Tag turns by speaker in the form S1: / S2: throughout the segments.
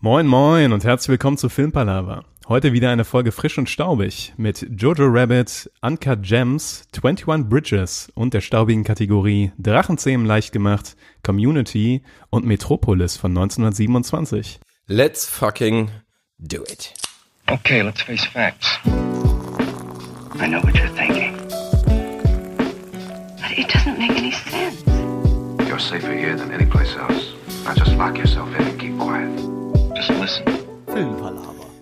S1: Moin moin und herzlich willkommen zu Filmpalava. Heute wieder eine Folge frisch und staubig mit Jojo Rabbit, Uncut Gems, 21 Bridges und der staubigen Kategorie Drachenzähmen leicht gemacht, Community und Metropolis von 1927.
S2: Let's fucking do it.
S3: Okay, let's face facts. I know what you're thinking.
S4: But it doesn't make any sense.
S5: You're safer here than any place else. Now just lock yourself in and keep quiet.
S3: Just listen.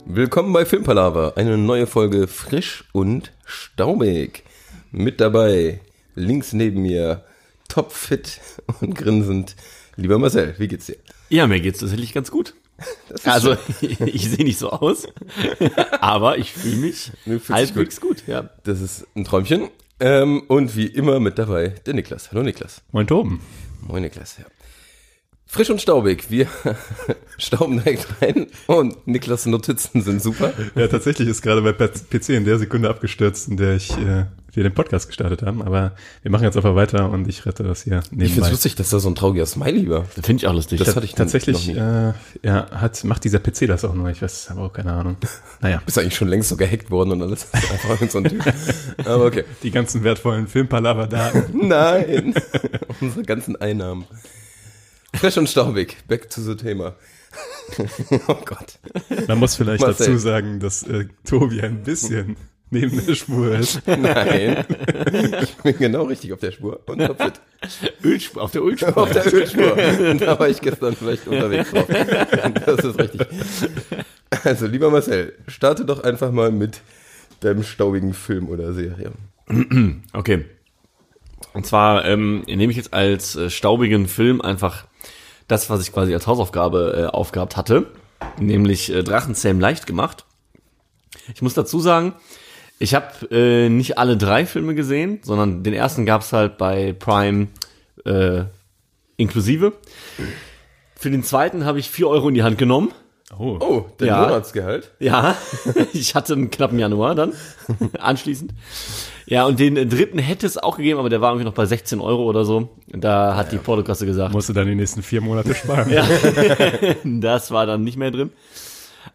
S2: Willkommen bei Filmpalava, eine neue Folge frisch und staubig. Mit dabei, links neben mir, topfit und grinsend, lieber Marcel, wie geht's dir?
S6: Ja, mir geht's tatsächlich ganz gut. Also, ich sehe nicht so aus, aber ich fühle mich halbwegs gut. ja.
S2: Das ist ein Träumchen. Ähm, und wie immer mit dabei, der Niklas. Hallo Niklas.
S1: Moin Toben.
S2: Moin Niklas, ja. Frisch und staubig, wir stauben direkt rein und Niklas Notizen sind super.
S1: Ja, tatsächlich ist gerade mein PC in der Sekunde abgestürzt, in der ich äh, wir den Podcast gestartet haben, aber wir machen jetzt einfach weiter und ich rette das hier
S2: Ich find's
S1: nebenbei.
S2: lustig, dass da so ein trauriger Smiley war.
S6: Das finde ich auch lustig.
S2: Das hatte ich noch
S1: Tatsächlich,
S2: nie.
S1: äh, ja, hat, macht dieser PC das auch nur, ich weiß, aber auch keine Ahnung. Naja,
S2: Bist eigentlich schon längst so gehackt worden und alles. Das ist einfach so ein Typ. Aber okay.
S1: die ganzen wertvollen Filmpalava-Daten.
S2: Nein. Unsere ganzen Einnahmen. Frisch und staubig. Back to the Thema. oh Gott.
S1: Man muss vielleicht
S2: Marcel.
S1: dazu sagen, dass äh, Tobi ein bisschen neben der Spur ist.
S2: Nein. Ich bin genau richtig auf der Spur. Und topfit.
S6: Ölspur, auf der Ölspur.
S2: Auf der Ölspur. Und da war ich gestern vielleicht unterwegs drauf. Das ist richtig. Also, lieber Marcel, starte doch einfach mal mit deinem staubigen Film oder Serie.
S6: Okay. Und zwar ähm, nehme ich jetzt als äh, staubigen Film einfach das, was ich quasi als Hausaufgabe äh, aufgehabt hatte, nämlich äh, Drachenzähmen leicht gemacht. Ich muss dazu sagen, ich habe äh, nicht alle drei Filme gesehen, sondern den ersten gab's halt bei Prime äh, inklusive. Für den zweiten habe ich vier Euro in die Hand genommen.
S1: Oh,
S2: Oh, dein
S6: Ja.
S2: Monatsgehalt.
S6: Ja, ich hatte einen knappen Januar dann, anschließend. Ja, und den äh, dritten hätte es auch gegeben, aber der war irgendwie noch bei 16 Euro oder so. Da hat die Portokasse gesagt,
S1: musst du dann die nächsten vier Monate sparen.
S6: ja, das war dann nicht mehr drin.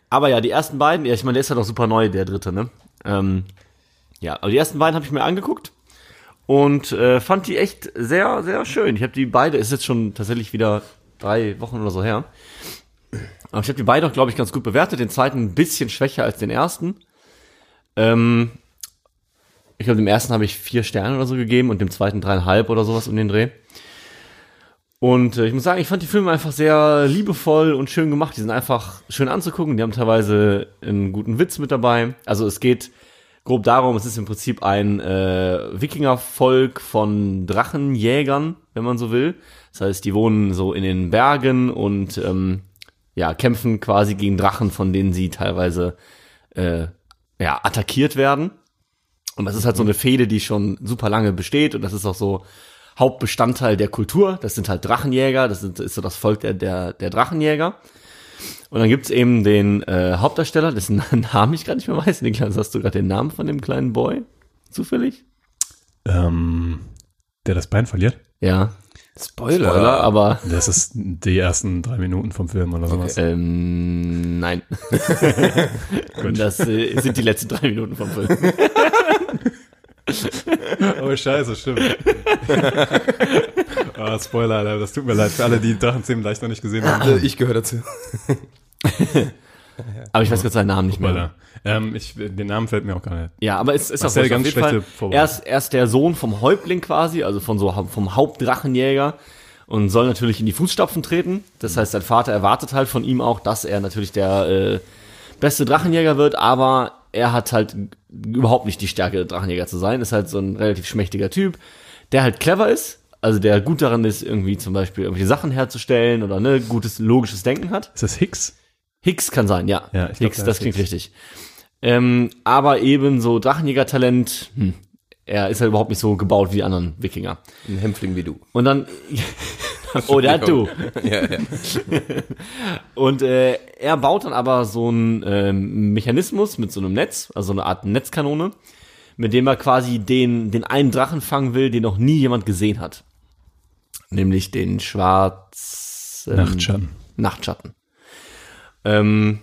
S6: Aber ja, die ersten beiden, ja, ich meine, der ist ja doch super neu, der dritte, ne? Ähm, ja, aber die ersten beiden habe ich mir angeguckt und äh, fand die echt sehr, sehr schön. Ich habe die beide, ist jetzt schon tatsächlich wieder drei Wochen oder so her. Aber ich habe die beide auch, glaube ich, ganz gut bewertet. Den zweiten ein bisschen schwächer als den ersten. Ähm, ich glaube, dem ersten habe ich vier Sterne oder so gegeben und dem zweiten dreieinhalb oder sowas um den Dreh. Und äh, ich muss sagen, ich fand die Filme einfach sehr liebevoll und schön gemacht. Die sind einfach schön anzugucken. Die haben teilweise einen guten Witz mit dabei. Also es geht grob darum, es ist im Prinzip ein äh, Wikingervolk von Drachenjägern, wenn man so will. Das heißt, die wohnen so in den Bergen und ähm, ja, kämpfen quasi gegen Drachen, von denen sie teilweise äh, ja, attackiert werden. Und das ist halt so eine Fehde, die schon super lange besteht und das ist auch so Hauptbestandteil der Kultur. Das sind halt Drachenjäger, das sind, ist so das Volk der, der, der Drachenjäger. Und dann gibt's eben den äh, Hauptdarsteller, dessen Namen ich gerade nicht mehr weiß. Niklas, hast du gerade den Namen von dem kleinen Boy? Zufällig?
S1: Ähm, der das Bein verliert?
S6: Ja.
S2: Spoiler.
S6: Spoiler, aber
S1: Das ist die ersten drei Minuten vom Film oder sowas.
S6: ähm, nein. das äh, sind die letzten drei Minuten vom Film.
S1: Oh, scheiße, stimmt. oh, Spoiler, Alter, das tut mir leid für alle, die Drachenzähmen leicht noch nicht gesehen haben.
S2: Äh, Ich gehöre dazu.
S6: Aber ich weiß gerade seinen Namen nicht mehr.
S1: Spoiler. Ähm, ich, den Namen fällt mir auch gar nicht.
S6: Ja, aber es ist auch
S1: Marcel, ganz
S6: auf jeden
S1: schlechte
S6: Fall. Er ist, er ist der Sohn vom Häuptling quasi, also von so vom Hauptdrachenjäger und soll natürlich in die Fußstapfen treten. Das heißt, sein Vater erwartet halt von ihm auch, dass er natürlich der äh, beste Drachenjäger wird, aber er hat halt überhaupt nicht die Stärke, Drachenjäger zu sein. Ist halt so ein relativ schmächtiger Typ, der halt clever ist. Also der gut daran ist, irgendwie zum Beispiel irgendwelche Sachen herzustellen oder ne, gutes logisches Denken hat.
S1: Ist das Hicks?
S6: Hicks kann sein, ja.
S1: Ja, ich glaub,
S6: Hicks,
S1: der
S6: das klingt
S1: Hicks.
S6: richtig. Ähm, aber eben so Drachenjäger-Talent, hm, er ist halt überhaupt nicht so gebaut wie die anderen Wikinger.
S2: Ein Hämpfling wie du.
S6: Und dann, oh, der hat du.
S2: Ja, ja.
S6: Und äh, er baut dann aber so einen ähm, Mechanismus mit so einem Netz, also eine Art Netzkanone, mit dem er quasi den, den einen Drachen fangen will, den noch nie jemand gesehen hat. Nämlich den Schwarz... ähm,
S1: Nachtschatten.
S6: Nachtschatten. Ähm,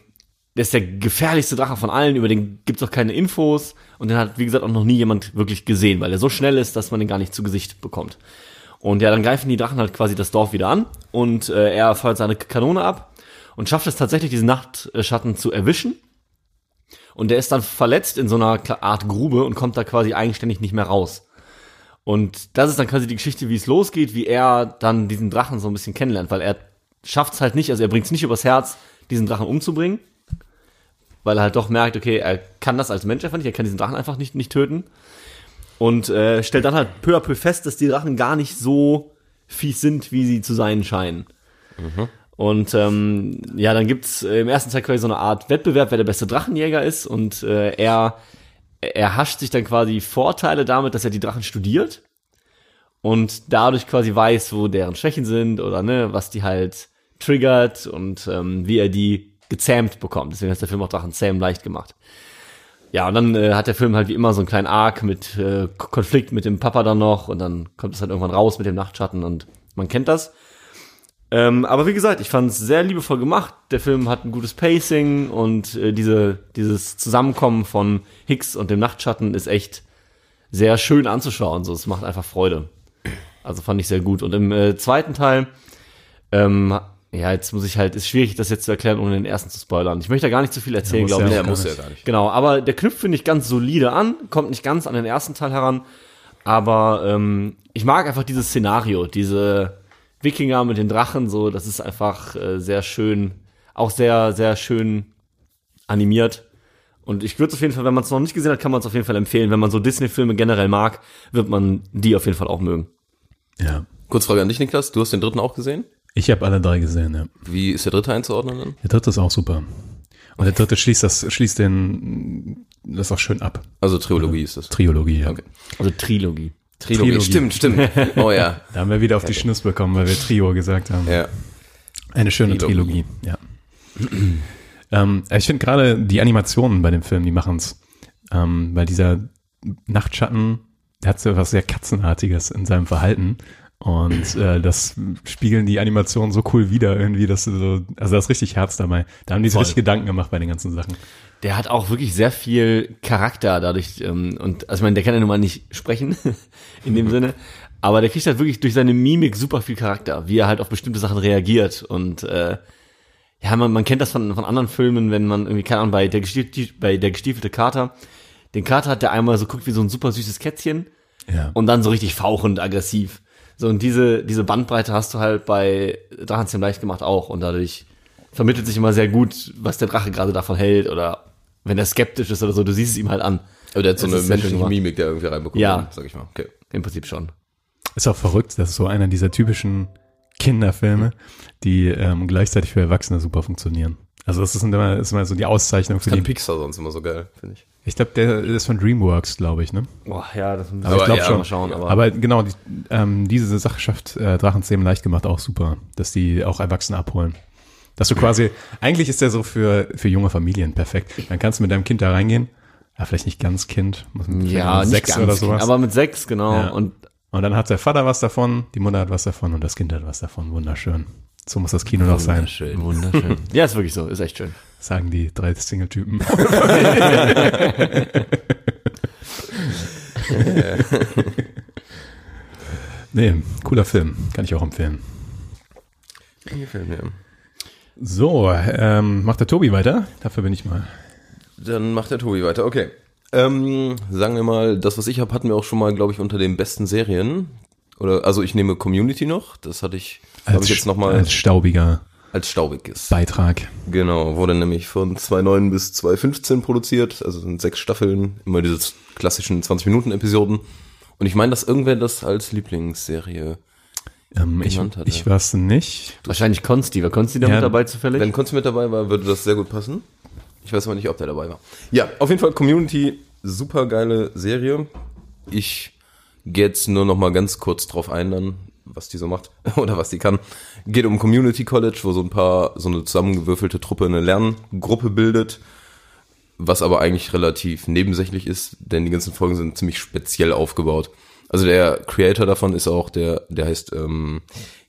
S6: der ist der gefährlichste Drache von allen, über den gibt's auch keine Infos und den hat, wie gesagt, auch noch nie jemand wirklich gesehen, weil er so schnell ist, dass man den gar nicht zu Gesicht bekommt. Und ja, dann greifen die Drachen halt quasi das Dorf wieder an und äh, er feuert seine Kanone ab und schafft es tatsächlich, diesen Nachtschatten zu erwischen. Und der ist dann verletzt in so einer Art Grube und kommt da quasi eigenständig nicht mehr raus. Und das ist dann quasi die Geschichte, wie es losgeht, wie er dann diesen Drachen so ein bisschen kennenlernt, weil er schafft es halt nicht, also er bringt es nicht übers Herz, diesen Drachen umzubringen, weil er halt doch merkt, okay, er kann das als Mensch einfach nicht, er kann diesen Drachen einfach nicht, nicht töten. Und äh, stellt dann halt peu à peu fest, dass die Drachen gar nicht so fies sind, wie sie zu sein scheinen. Und ähm, ja, dann gibt's äh, im ersten Teil quasi so eine Art Wettbewerb, wer der beste Drachenjäger ist. Und äh, er, er hascht sich dann quasi Vorteile damit, dass er die Drachen studiert und dadurch quasi weiß, wo deren Schwächen sind oder ne, was die halt triggert und ähm, wie er die gezähmt bekommt. Deswegen heißt der Film auch Drachen zähmen leicht gemacht. Ja, und dann äh, hat der Film halt wie immer so einen kleinen Arc mit äh, Konflikt mit dem Papa dann noch und dann kommt es halt irgendwann raus mit dem Nachtschatten und man kennt das. Ähm, aber wie gesagt, ich fand es sehr liebevoll gemacht. Der Film hat ein gutes Pacing und äh, diese, dieses Zusammenkommen von Hicks und dem Nachtschatten ist echt sehr schön anzuschauen. So, es macht einfach Freude. Also fand ich sehr gut. Und im äh, zweiten Teil, ähm, ja, jetzt muss ich halt, ist schwierig, das jetzt zu erklären, ohne den ersten zu spoilern. Ich möchte da gar nicht zu viel erzählen, glaube
S1: ja
S6: ich.
S1: gar
S2: muss ja
S1: nicht.
S2: gar nicht.
S6: Genau, aber der knüpft, finde ich, ganz solide an, kommt nicht ganz an den ersten Teil heran, aber ähm, ich mag einfach dieses Szenario, diese Wikinger mit den Drachen, so, das ist einfach äh, sehr schön, auch sehr, sehr schön animiert. Und ich würde es auf jeden Fall, wenn man es noch nicht gesehen hat, kann man es auf jeden Fall empfehlen. Wenn man so Disney-Filme generell mag, wird man die auf jeden Fall auch mögen.
S1: Ja.
S2: Kurzfrage an dich, Niklas. Du hast den dritten auch gesehen.
S1: Ich habe alle drei gesehen, ja.
S2: Wie ist der dritte einzuordnen dann?
S1: Der dritte ist auch super. Und der dritte schließt das, schließt den, das auch schön ab.
S2: Also Trilogie ist das.
S1: Trilogie, ja.
S2: Okay.
S6: Also Trilogie.
S2: Trilogie.
S1: Trilogie.
S2: Stimmt, stimmt. Oh ja.
S1: Da haben wir wieder auf die Schnuss bekommen, weil wir Trio gesagt haben.
S2: Ja.
S1: Eine schöne
S2: Trilogie.
S1: Trilogie, ja. ähm, ich finde gerade die Animationen bei dem Film, die machen's. Ähm, weil dieser Nachtschatten, der hat so was sehr Katzenartiges in seinem Verhalten. Und äh, das spiegeln die Animationen so cool wieder irgendwie, dass du so, also da ist richtig Herz dabei. Da haben die sich richtig Gedanken gemacht bei den ganzen Sachen.
S6: Der hat auch wirklich sehr viel Charakter dadurch ähm, und also ich meine, der kann ja nun mal nicht sprechen in dem Sinne, aber der kriegt halt wirklich durch seine Mimik super viel Charakter, wie er halt auf bestimmte Sachen reagiert und äh, ja, man, man kennt das von, von anderen Filmen, wenn man irgendwie, keine Ahnung, bei der, gestiefelte, bei der gestiefelte Kater, den Kater hat der einmal so guckt wie so ein super süßes Kätzchen
S1: Ja.
S6: und dann so richtig fauchend aggressiv. So, und diese, diese Bandbreite hast du halt bei Drachenzähm leicht gemacht auch. Und dadurch vermittelt sich immer sehr gut, was der Drache gerade davon hält oder wenn er skeptisch ist oder so, du siehst es ihm halt an.
S2: Aber der hat so
S6: Das
S2: eine menschliche. Mimik, der irgendwie reinbekommt.
S6: Ja.
S2: Sag ich mal. Okay.
S6: Im Prinzip schon.
S1: Ist auch verrückt, das ist so einer dieser typischen Kinderfilme, die ähm, gleichzeitig für Erwachsene super funktionieren. Also das ist immer, ist immer so die Auszeichnung für
S2: Kann
S1: die.
S2: Pixar sonst immer so geil, finde ich.
S1: Ich glaube, der ist von DreamWorks, glaube ich, ne?
S6: Boah, ja, das
S1: ich glaube
S2: ja,
S1: schon.
S6: mal schauen. Aber,
S1: Aber genau, die, ähm, diese Sache schafft äh, Drachenzähmen leicht gemacht auch super, dass die auch Erwachsene abholen. Dass du quasi, eigentlich ist der so für, für junge Familien perfekt. Dann kannst du mit deinem Kind da reingehen. Ja, vielleicht nicht ganz Kind,
S6: ja,
S1: mit
S6: nicht
S1: sechs
S6: ganz,
S1: oder sowas.
S6: aber mit sechs, genau.
S1: Ja.
S6: Und
S1: und dann hat der Vater was davon, die Mutter hat was davon und das Kind hat was davon. Wunderschön. So muss das Kino noch sein,
S2: Schön.
S6: wunderschön. ja, ist wirklich so, ist echt schön.
S1: sagen die drei Single-Typen. nee, cooler Film. Kann ich auch empfehlen.
S2: Gefällt mir.
S1: So, ähm, macht der Tobi weiter? Dafür bin ich mal.
S2: Dann macht der Tobi weiter. Okay. Ähm, sagen wir mal, das, was ich habe, hatten wir auch schon mal, glaube ich, unter den besten Serien. Oder, also ich nehme Community noch. Das hatte ich, habe ich jetzt nochmal
S1: als
S2: als,
S1: staubiger
S2: staubiges.
S1: Beitrag.
S2: Genau, wurde nämlich von 2009 bis 2015 produziert. Also sind sechs Staffeln, immer diese klassischen 20-Minuten-Episoden. Und ich meine, dass irgendwer das als Lieblingsserie.
S1: Ähm, ich
S2: hatte.
S1: ich war's nicht.
S6: Wahrscheinlich Konsti. War Konsti da
S1: Ja,
S6: mit dabei zufällig?
S2: Wenn Konzi mit dabei war, würde das sehr gut passen. Ich weiß aber nicht, ob der dabei war. Ja, auf jeden Fall Community, super geile Serie. Ich gehe jetzt nur noch mal ganz kurz drauf ein, dann, was die so macht oder was die kann. Geht um Community College, wo so ein paar, so eine zusammengewürfelte Truppe eine Lerngruppe bildet, was aber eigentlich relativ nebensächlich ist, denn die ganzen Folgen sind ziemlich speziell aufgebaut. Also der Creator davon ist auch der, der heißt, ähm,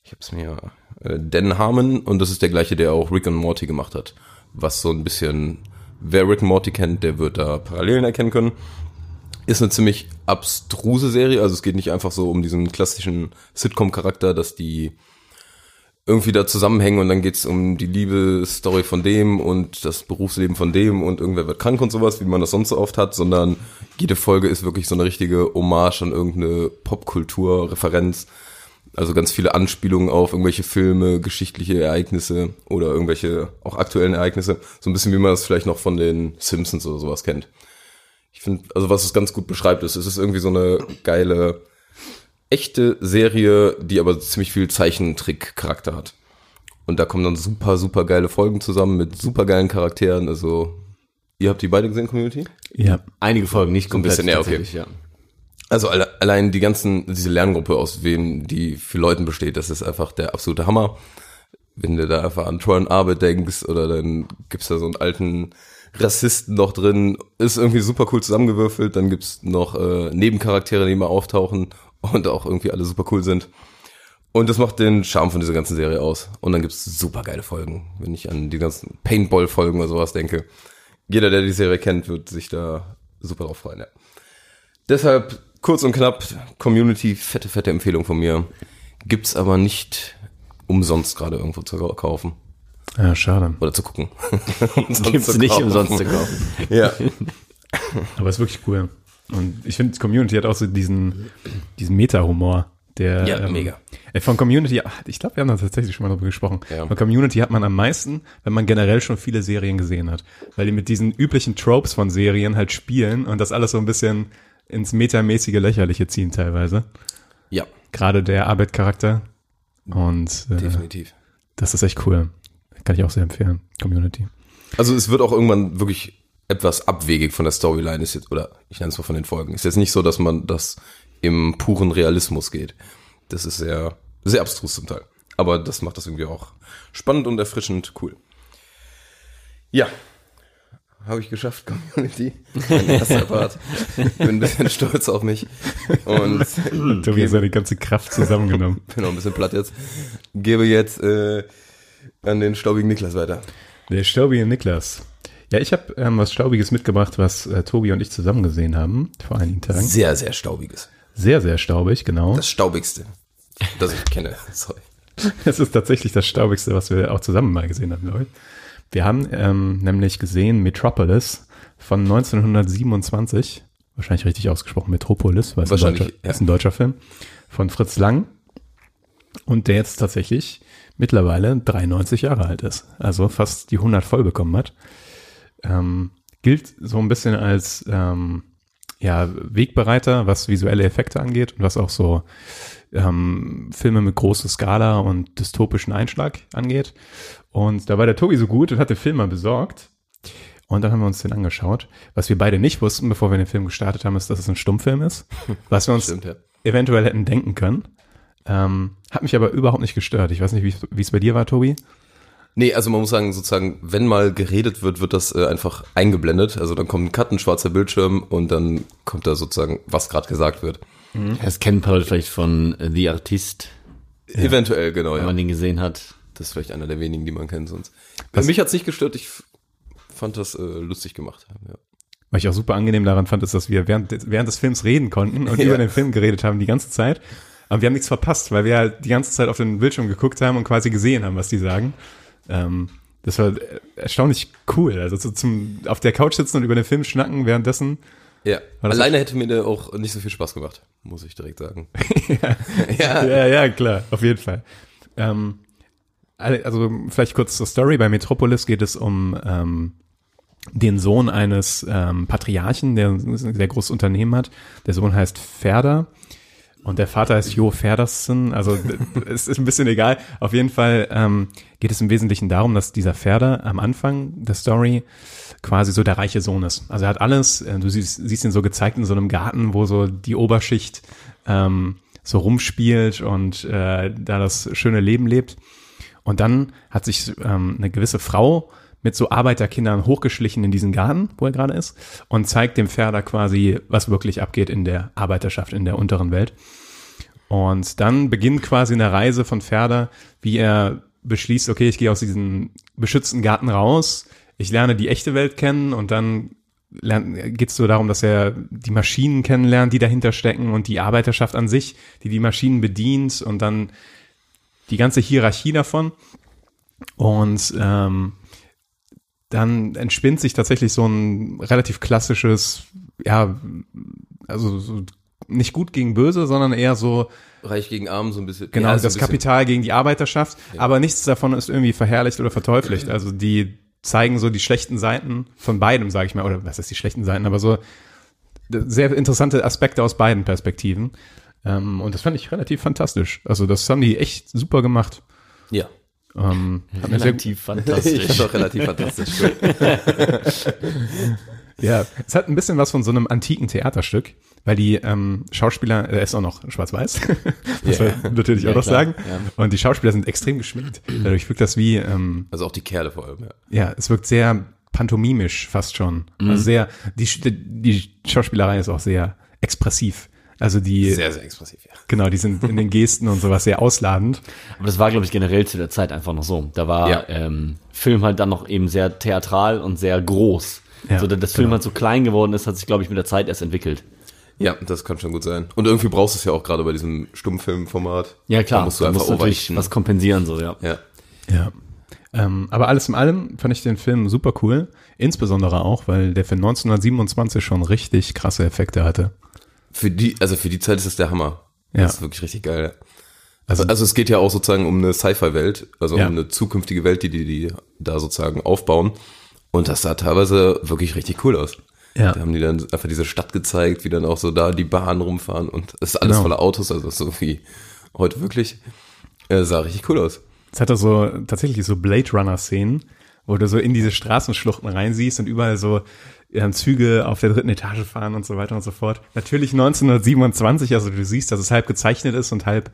S2: ich habe es mir äh, Dan Harmon und das ist der gleiche, der auch Rick und Morty gemacht hat. Was so ein bisschen, wer Rick und Morty kennt, der wird da Parallelen erkennen können. Ist eine ziemlich abstruse Serie, also es geht nicht einfach so um diesen klassischen Sitcom-Charakter, dass die irgendwie da zusammenhängen und dann geht's um die Liebe-Story von dem und das Berufsleben von dem und irgendwer wird krank und sowas, wie man das sonst so oft hat, sondern jede Folge ist wirklich so eine richtige Hommage an irgendeine Popkultur-Referenz. Also ganz viele Anspielungen auf irgendwelche Filme, geschichtliche Ereignisse oder irgendwelche auch aktuellen Ereignisse. So ein bisschen wie man das vielleicht noch von den Simpsons oder sowas kennt. Ich finde, also was es ganz gut beschreibt, ist, es ist irgendwie so eine geile, echte Serie, die aber ziemlich viel Zeichentrick-Charakter hat. Und da kommen dann super, super geile Folgen zusammen mit super geilen Charakteren. Also, ihr habt die beide gesehen, Community?
S1: Ja.
S6: Einige Folgen, nicht komplett.
S2: bisschen, ja, okay.
S6: ja.
S2: Also alle, allein die ganzen, diese Lerngruppe, aus wem die für Leuten besteht, das ist einfach der absolute Hammer. Wenn du da einfach an Troy und Arbeit denkst oder dann gibt's da so einen alten Rassisten noch drin, ist irgendwie super cool zusammengewürfelt. Dann gibt's noch äh, Nebencharaktere, die immer auftauchen und auch irgendwie alle super cool sind. Und das macht den Charme von dieser ganzen Serie aus. Und dann gibt's super geile Folgen, wenn ich an die ganzen Paintball-Folgen oder sowas denke. Jeder, der die Serie kennt, wird sich da super drauf freuen, ja. Deshalb kurz und knapp, Community, fette, fette Empfehlung von mir. Gibt's aber nicht umsonst gerade irgendwo zu kaufen
S1: Ja, schade.
S2: oder zu gucken.
S6: Gibt's
S2: zu
S6: nicht umsonst zu kaufen.
S2: Ja,
S1: Aber ist wirklich cool. Und ich finde, Community hat auch so diesen, diesen Meta-Humor. Der,
S2: Ja, mega.
S1: äh, Von Community, ach, ich glaube, wir haben da tatsächlich schon mal drüber gesprochen.
S2: Ja.
S1: Von Community hat man am meisten, wenn man generell schon viele Serien gesehen hat. Weil die mit diesen üblichen Tropes von Serien halt spielen und das alles so ein bisschen ins metamäßige Lächerliche ziehen teilweise.
S2: ja,
S1: Gerade der Arbeit-Charakter. Und äh,
S2: definitiv.
S1: das ist echt cool. Kann ich auch sehr empfehlen. Community.
S2: Also es wird auch irgendwann wirklich etwas abwegig von der Storyline ist jetzt, oder ich nenne es mal von den Folgen. Ist jetzt nicht so, dass man das im puren Realismus geht. Das ist sehr, sehr abstrus zum Teil. Aber das macht das irgendwie auch spannend und erfrischend cool. Ja. Habe ich geschafft, Community. Mein erster Part. Bin ein bisschen stolz auf mich. Und
S1: Tobi hat seine ganze Kraft zusammengenommen.
S2: bin auch ein bisschen platt jetzt. Gebe jetzt äh, an den staubigen Niklas weiter.
S1: Der Staubige Niklas. Ja, ich habe ähm, was Staubiges mitgebracht, was äh, Tobi und ich zusammen gesehen haben vor einigen Tagen.
S2: Sehr, sehr staubiges.
S1: Sehr, sehr staubig, genau.
S2: Das staubigste, das ich kenne. Sorry.
S1: Das ist tatsächlich das Staubigste, was wir auch zusammen mal gesehen haben, glaube ich. Wir haben ähm, nämlich gesehen Metropolis von 1927, wahrscheinlich richtig ausgesprochen Metropolis, weil es ein, deutscher,
S2: ja.
S1: ist ein deutscher Film, von Fritz Lang und der jetzt tatsächlich mittlerweile 93 Jahre alt ist, also fast die 100 voll bekommen hat. Ähm, gilt so ein bisschen als ähm, ja, Wegbereiter, was visuelle Effekte angeht und was auch so ähm, Filme mit großer Skala und dystopischen Einschlag angeht. Und da war der Tobi so gut und hat den Film mal besorgt. Und dann haben wir uns den angeschaut. Was wir beide nicht wussten, bevor wir den Film gestartet haben, ist, dass es ein Stummfilm ist. Was wir uns
S2: Stimmt, ja.
S1: eventuell hätten denken können. Ähm, hat mich aber überhaupt nicht gestört. Ich weiß nicht, wie es bei dir war, Tobi.
S2: Nee, also man muss sagen, sozusagen, wenn mal geredet wird, wird das äh, einfach eingeblendet. Also dann kommt ein Cut, ein schwarzer Bildschirm und dann kommt da sozusagen, was gerade gesagt wird.
S6: Das kennen ein paar Leute vielleicht von äh, The Artist,
S2: Eventuell, genau,
S6: wenn
S2: ja.
S6: man den gesehen hat.
S2: Das ist vielleicht einer der wenigen, die man kennt sonst. Bei mich hat's nicht gestört, ich fand das äh, lustig gemacht. Ja.
S1: Was ich auch super angenehm daran fand, ist, dass wir während, des- während des Films reden konnten und
S2: Ja.
S1: über den Film geredet haben die ganze Zeit. Aber wir haben nichts verpasst, weil wir halt die ganze Zeit auf den Bildschirm geguckt haben und quasi gesehen haben, was die sagen. Ähm, das war erstaunlich cool. Also so zum auf der Couch sitzen und über den Film schnacken währenddessen.
S2: ja. Alleine hätte mir auch nicht so viel Spaß gemacht, muss ich direkt sagen. ja.
S1: Ja, ja, klar, auf jeden Fall. Ähm, also vielleicht kurz zur Story. Bei Metropolis geht es um ähm, den Sohn eines ähm, Patriarchen, der ein sehr großes Unternehmen hat. Der Sohn heißt Ferder und der Vater heißt Jo Ferdersen. Also es ist ein bisschen egal. Auf jeden Fall ähm, geht es im Wesentlichen darum, dass dieser Ferder am Anfang der Story quasi so der reiche Sohn ist. Also er hat alles, äh, du siehst, siehst ihn so gezeigt in so einem Garten, wo so die Oberschicht ähm, so rumspielt und äh, da das schöne Leben lebt. Und dann hat sich ähm, eine gewisse Frau mit so Arbeiterkindern hochgeschlichen in diesen Garten, wo er gerade ist, und zeigt dem Ferder quasi, was wirklich abgeht in der Arbeiterschaft, in der unteren Welt. Und dann beginnt quasi eine Reise von Ferda, wie er beschließt, okay, ich gehe aus diesem beschützten Garten raus, ich lerne die echte Welt kennen und dann geht es so darum, dass er die Maschinen kennenlernt, die dahinter stecken und die Arbeiterschaft an sich, die die Maschinen bedient und dann die ganze Hierarchie davon. Und ähm, dann entspinnt sich tatsächlich so ein relativ klassisches, ja, also so nicht gut gegen böse, sondern eher so
S2: Reich gegen Arm so ein bisschen.
S1: genau
S2: Ja,
S1: das
S2: bisschen.
S1: Kapital gegen die Arbeiterschaft, aber nichts davon ist irgendwie verherrlicht oder verteuflicht. Also die zeigen so die schlechten Seiten von beidem, sage ich mal, oder was ist die schlechten Seiten, aber so sehr interessante Aspekte aus beiden Perspektiven. Ähm, und das fand ich relativ fantastisch. Also das haben die echt super gemacht.
S2: Ja.
S1: Ähm, sehr,
S6: Relativ
S2: Ich
S6: fantastisch.
S2: fand auch relativ fantastisch.
S1: Ja, es hat ein bisschen was von so einem antiken Theaterstück, weil die ähm, Schauspieler, er ist auch noch schwarz-weiß, muss
S2: Ja.
S1: man natürlich auch
S6: Ja,
S1: noch
S6: klar,
S1: sagen.
S6: ja.
S1: Und die Schauspieler sind extrem geschminkt. Dadurch wirkt das wie, ähm,
S2: Also auch die Kerle vor allem, ja.
S1: ja, es wirkt sehr pantomimisch fast schon.
S6: Mhm.
S1: Also sehr, die, die Schauspielerei ist auch sehr expressiv. Also die,
S2: Sehr, sehr expressiv, ja.
S1: genau, die sind in den Gesten und sowas sehr ausladend.
S6: Aber das war, glaube ich, generell zu der Zeit einfach noch so. Da war
S2: Ja.
S6: ähm, Film halt dann noch eben sehr theatral und sehr groß.
S1: Ja,
S6: so, dass das Film
S1: genau.
S6: halt so klein geworden ist, hat sich, glaube ich, mit der Zeit erst entwickelt.
S2: Ja, das kann schon gut sein. Und irgendwie brauchst du es ja auch gerade bei diesem Stummfilmformat.
S6: Ja, klar.
S2: Da musst du
S6: da
S2: einfach
S6: musst natürlich was kompensieren, so, ja.
S2: Ja.
S1: Ja. Ähm, aber alles in allem fand ich den Film super cool. Insbesondere auch, weil der für 1927 schon richtig krasse Effekte hatte.
S2: Für die, also für die Zeit ist es der Hammer.
S1: Ja.
S2: Das ist wirklich richtig geil. ja. Also, also es geht ja auch sozusagen um eine Sci-Fi-Welt, also
S1: Ja.
S2: um eine zukünftige Welt, die die, die da sozusagen aufbauen. Und das sah teilweise wirklich richtig cool aus.
S1: Ja.
S2: Da haben die dann einfach diese Stadt gezeigt, wie dann auch so da die Bahnen rumfahren und es ist alles
S1: Genau.
S2: voller Autos, also so wie heute wirklich. Äh, sah richtig cool aus.
S1: Es hatte so tatsächlich so Blade Runner Szenen, wo du so in diese Straßenschluchten reinsiehst und überall so Züge auf der dritten Etage fahren und so weiter und so fort. Natürlich 1927, also du siehst, dass es halb gezeichnet ist und halb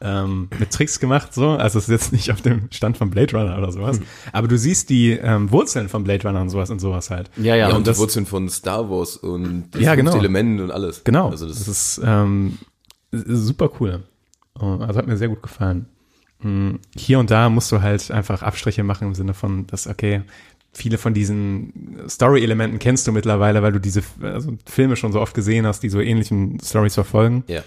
S1: ähm, mit Tricks gemacht, so. Also es ist jetzt nicht auf dem Stand von Blade Runner oder sowas. Aber du siehst die ähm, Wurzeln von Blade Runner und sowas und sowas halt.
S6: Ja, ja.
S2: Ja, und,
S6: und
S2: die
S6: das,
S2: Wurzeln von Star Wars und das
S1: Ja, genau.
S2: Element und alles.
S1: Genau.
S2: Also das,
S1: das ist ähm, super cool. Oh, Also hat mir sehr gut gefallen. Mm, Hier und da musst du halt einfach Abstriche machen im Sinne von, dass, okay, viele von diesen Story-Elementen kennst du mittlerweile, weil du diese also Filme schon so oft gesehen hast, die so ähnlichen Stories verfolgen.
S2: ja.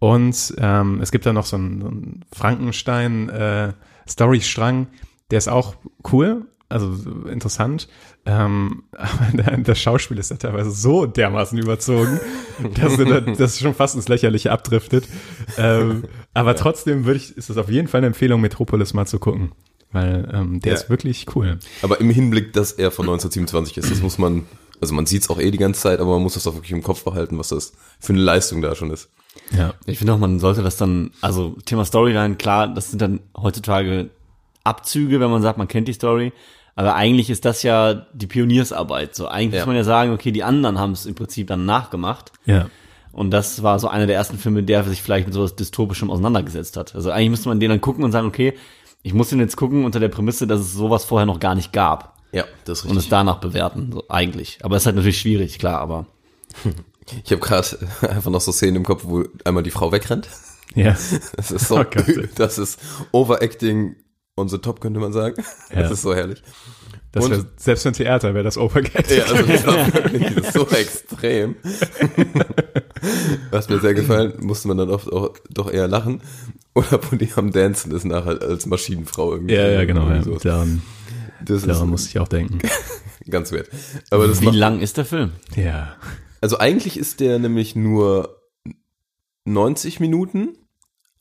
S1: Und ähm, es gibt da noch so einen, so einen Frankenstein-Story-Strang, der ist auch cool, also so interessant. Ähm, aber das Schauspiel ist da teilweise so dermaßen überzogen, dass das schon fast ins Lächerliche abdriftet. Ähm, aber trotzdem würde ich, ist es auf jeden Fall eine Empfehlung, Metropolis mal zu gucken. Weil ähm, der
S2: Ja.
S1: ist wirklich cool.
S2: Aber im Hinblick, dass er von 1927 ist, das muss man, also man sieht es auch eh die ganze Zeit, aber man muss das auch wirklich im Kopf behalten, was das für eine Leistung da schon ist.
S1: Ja.
S6: ich finde auch, man sollte das dann, also Thema Storyline, klar, das sind dann heutzutage Abzüge, wenn man sagt, man kennt die Story. Aber eigentlich ist das ja die Pioniersarbeit. So eigentlich
S2: Ja.
S6: muss man ja sagen, okay, die anderen haben es im Prinzip dann nachgemacht.
S1: Ja.
S6: Und das war so einer der ersten Filme, der sich vielleicht mit sowas Dystopischem auseinandergesetzt hat. Also eigentlich müsste man den dann gucken und sagen, okay, ich muss den jetzt gucken unter der Prämisse, dass es sowas vorher noch gar nicht gab.
S2: Ja, das ist
S6: Und es
S2: richtig.
S6: danach bewerten, so eigentlich. Aber es ist halt natürlich schwierig, klar, aber.
S2: Ich habe gerade einfach noch so Szenen im Kopf, wo einmal die Frau wegrennt.
S1: Ja.
S2: Das ist so,
S1: Oh Gott.
S2: das ist Overacting on the top, könnte man sagen.
S1: Ja.
S2: Das ist so herrlich.
S1: Das
S2: Und-
S1: wär, selbst für ein Theater wäre das Overgate.
S2: Ja, also das war wirklich das ist so extrem. Was mir sehr gefallen, musste man dann oft auch doch eher lachen. Oder wo die am Dancen ist nachher als Maschinenfrau irgendwie.
S1: ja, ja, genau. Ja.
S2: So.
S1: Daran,
S2: Das ist
S1: daran musste ich auch denken.
S2: ganz weird. Aber das
S6: Wie
S2: macht,
S6: lang ist der Film?
S1: Ja.
S2: also eigentlich ist der nämlich nur 90 Minuten,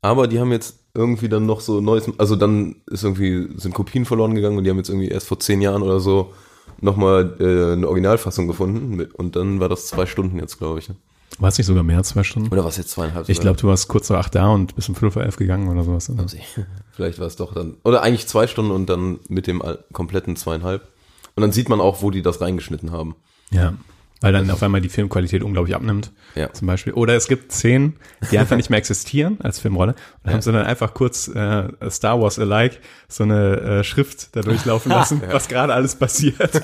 S2: aber die haben jetzt irgendwie dann noch so neues, also dann ist irgendwie, sind Kopien verloren gegangen und die haben jetzt irgendwie erst vor zehn Jahren oder so nochmal äh, eine Originalfassung gefunden und dann war das zwei Stunden jetzt, glaube ich.
S1: War es nicht sogar mehr als zwei Stunden?
S2: Oder was jetzt zweieinhalb?
S1: Ich glaube, du warst kurz vor acht da und bist um fünf vor elf gegangen oder sowas. oder?
S2: Vielleicht war es doch dann, oder eigentlich zwei Stunden und dann mit dem kompletten zweieinhalb. Und dann sieht man auch, wo die das reingeschnitten haben.
S1: Ja. Weil dann auf einmal die Filmqualität unglaublich abnimmt.
S2: Ja.
S1: Zum Beispiel. Oder es gibt Szenen, die einfach nicht mehr existieren als Filmrolle. Und haben sie dann einfach kurz äh, Star Wars alike so eine äh, Schrift da durchlaufen lassen, was gerade alles passiert.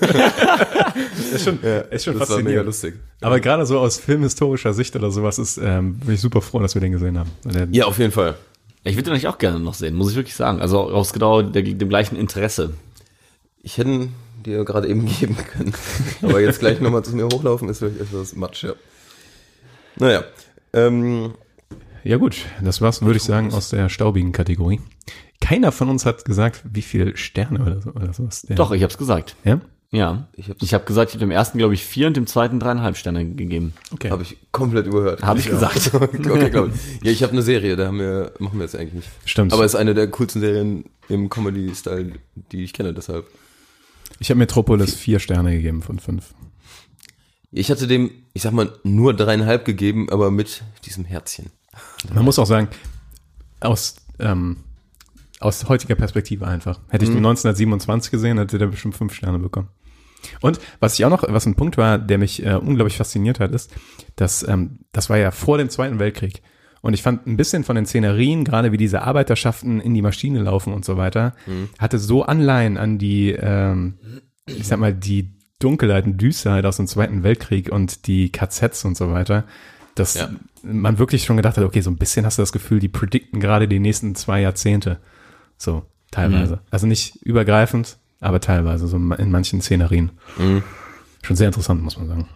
S1: ist schon, ist schon
S2: das war mega
S1: faszinierend.
S2: lustig.
S1: Aber gerade so aus filmhistorischer Sicht oder sowas ist, ähm, bin ich super froh, dass wir den gesehen haben. Der,
S2: Ja, auf jeden Fall.
S6: Ich würde den eigentlich auch gerne noch sehen, muss ich wirklich sagen. Also aus genau der, dem gleichen Interesse.
S2: Ich hätte ihn dir gerade eben geben können. Aber jetzt gleich nochmal zu mir hochlaufen ist vielleicht etwas Matsch, ja. Naja. Ähm,
S1: Ja gut, das war's, würde ich sagen, aus der staubigen Kategorie. Keiner von uns hat gesagt, wie viele Sterne oder, so, oder sowas. Der,
S6: Doch, ich habe es gesagt.
S1: Ja?
S6: Ja.
S2: Ich
S6: habe hab gesagt, ich habe dem ersten, glaube ich, vier und dem zweiten dreieinhalb Sterne gegeben.
S1: Okay.
S2: habe ich komplett überhört.
S6: Habe ich gesagt.
S2: okay, glaub ich. Ja, ich habe eine Serie, da haben wir, machen wir jetzt eigentlich nicht.
S1: Stimmt.
S2: Aber es ist eine der coolsten Serien im Comedy-Style, die ich kenne, deshalb.
S1: Ich habe Metropolis vier Sterne gegeben von fünf.
S2: Ich hatte dem, ich sag mal, nur dreieinhalb gegeben, aber mit diesem Herzchen.
S1: Man muss auch sagen, aus, ähm, aus heutiger Perspektive einfach. Hätte ich den 1927 gesehen, hätte der bestimmt fünf Sterne bekommen. Und was ich auch noch, was ein Punkt war, der mich äh, unglaublich fasziniert hat, ist, dass ähm, das war ja vor dem Zweiten Weltkrieg. Und ich fand ein bisschen von den Szenerien, gerade wie diese Arbeiterschaften in die Maschine laufen und so weiter, hatte so Anleihen an die, ähm, ich sag mal, die Dunkelheit und Düsterheit aus dem Zweiten Weltkrieg und die KZs und so weiter, dass
S2: Ja.
S1: man wirklich schon gedacht hat, okay, so ein bisschen hast du das Gefühl, die predikten gerade die nächsten zwei Jahrzehnte. So, teilweise. Also nicht übergreifend, aber teilweise, so in manchen Szenerien. Schon sehr interessant, muss man sagen.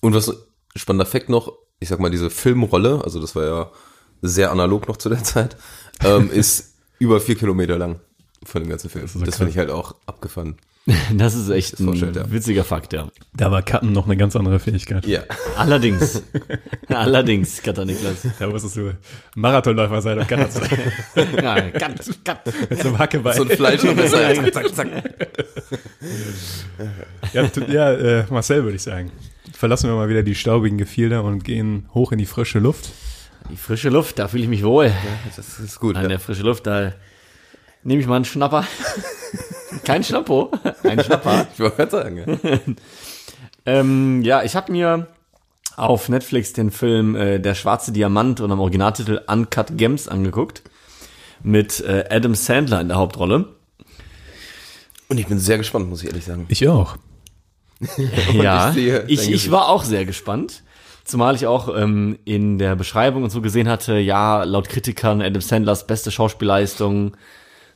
S2: Und was spannender Fakt noch, ich sag mal, diese Filmrolle, also das war ja sehr analog noch zu der Zeit, ähm, ist über vier Kilometer lang von dem ganzen Film. Das, das finde ich halt auch abgefahren.
S6: Das ist echt
S2: Das
S6: ein
S2: vorstellt, ja.
S6: witziger Fakt, ja.
S1: Da war Cutten noch eine ganz andere Fähigkeit.
S2: Ja.
S6: Allerdings. Allerdings, Katha Niklas.
S1: Da musstest du Marathonläufer sein und Cutter sein.
S6: Ja, ganz, ganz.
S1: Mit so einem Hackebeil.
S2: So ein Fleischmesser. zack, zack, zack.
S1: ja, tu- ja äh, Marcel würde ich sagen. Verlassen wir mal wieder die staubigen Gefilde und gehen hoch in die frische Luft.
S6: Die frische Luft, da fühle ich mich wohl.
S2: Das ist gut.
S6: An
S2: Ja.
S6: der frische Luft, da nehme ich mal einen Schnapper. Kein Schnappo, ein Schnapper.
S2: Ich wollte gerade sagen. Ja.
S6: Ähm, ja, ich habe mir auf Netflix den Film äh, Der schwarze Diamant und am Originaltitel Uncut Gems angeguckt. Mit äh, Adam Sandler in der Hauptrolle.
S2: Und ich bin sehr gespannt, muss ich ehrlich sagen.
S1: Ich auch.
S6: ja,
S2: ich
S6: ich, ich war auch sehr gespannt. Zumal ich auch ähm, in der Beschreibung und so gesehen hatte, ja, laut Kritikern Adam Sandlers beste Schauspielleistung. Da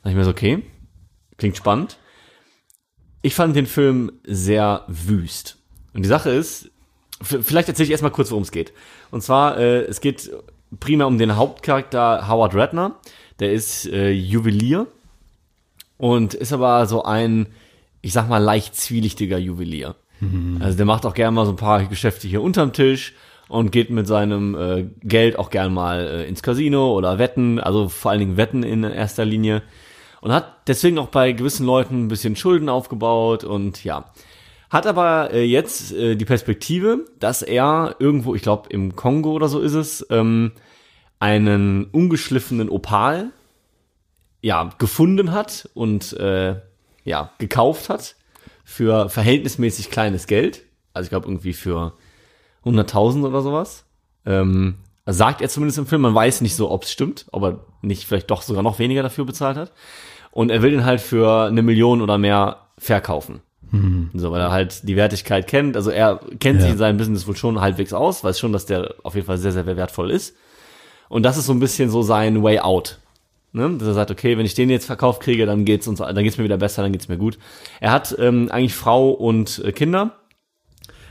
S6: dachte ich mir so, okay, klingt spannend. Ich fand den Film sehr wüst. Und die Sache ist, vielleicht erzähle ich erstmal kurz, worum es geht. Und zwar, äh, es geht primär um den Hauptcharakter Howard Ratner. Der ist äh, Juwelier und ist aber so ein, ich sag mal, leicht zwielichtiger Juwelier. Also der macht auch gerne mal so ein paar Geschäfte hier unterm Tisch und geht mit seinem äh, Geld auch gern mal äh, ins Casino oder wetten, also vor allen Dingen wetten in erster Linie. Und hat deswegen auch bei gewissen Leuten ein bisschen Schulden aufgebaut und ja. Hat aber äh, jetzt äh, die Perspektive, dass er irgendwo, ich glaube im Kongo oder so ist es, ähm, einen ungeschliffenen Opal ja, gefunden hat und äh, ja, gekauft hat für verhältnismäßig kleines Geld. Also ich glaube irgendwie für 100.000 oder sowas. Ähm, sagt er zumindest im Film. Man weiß nicht so, ob es stimmt, ob er nicht vielleicht doch sogar noch weniger dafür bezahlt hat. Und er will den halt für eine Million oder mehr verkaufen. So, weil er halt die Wertigkeit kennt. Also er kennt
S1: Ja.
S6: sich in seinem Business wohl schon halbwegs aus, weiß schon, dass der auf jeden Fall sehr, sehr wertvoll ist. Und das ist so ein bisschen so sein Way out. Ne? Dass er sagt, okay, wenn ich den jetzt verkauft kriege, dann geht's uns, dann geht's mir wieder besser, dann geht's mir gut. Er hat ähm, eigentlich Frau und äh, Kinder,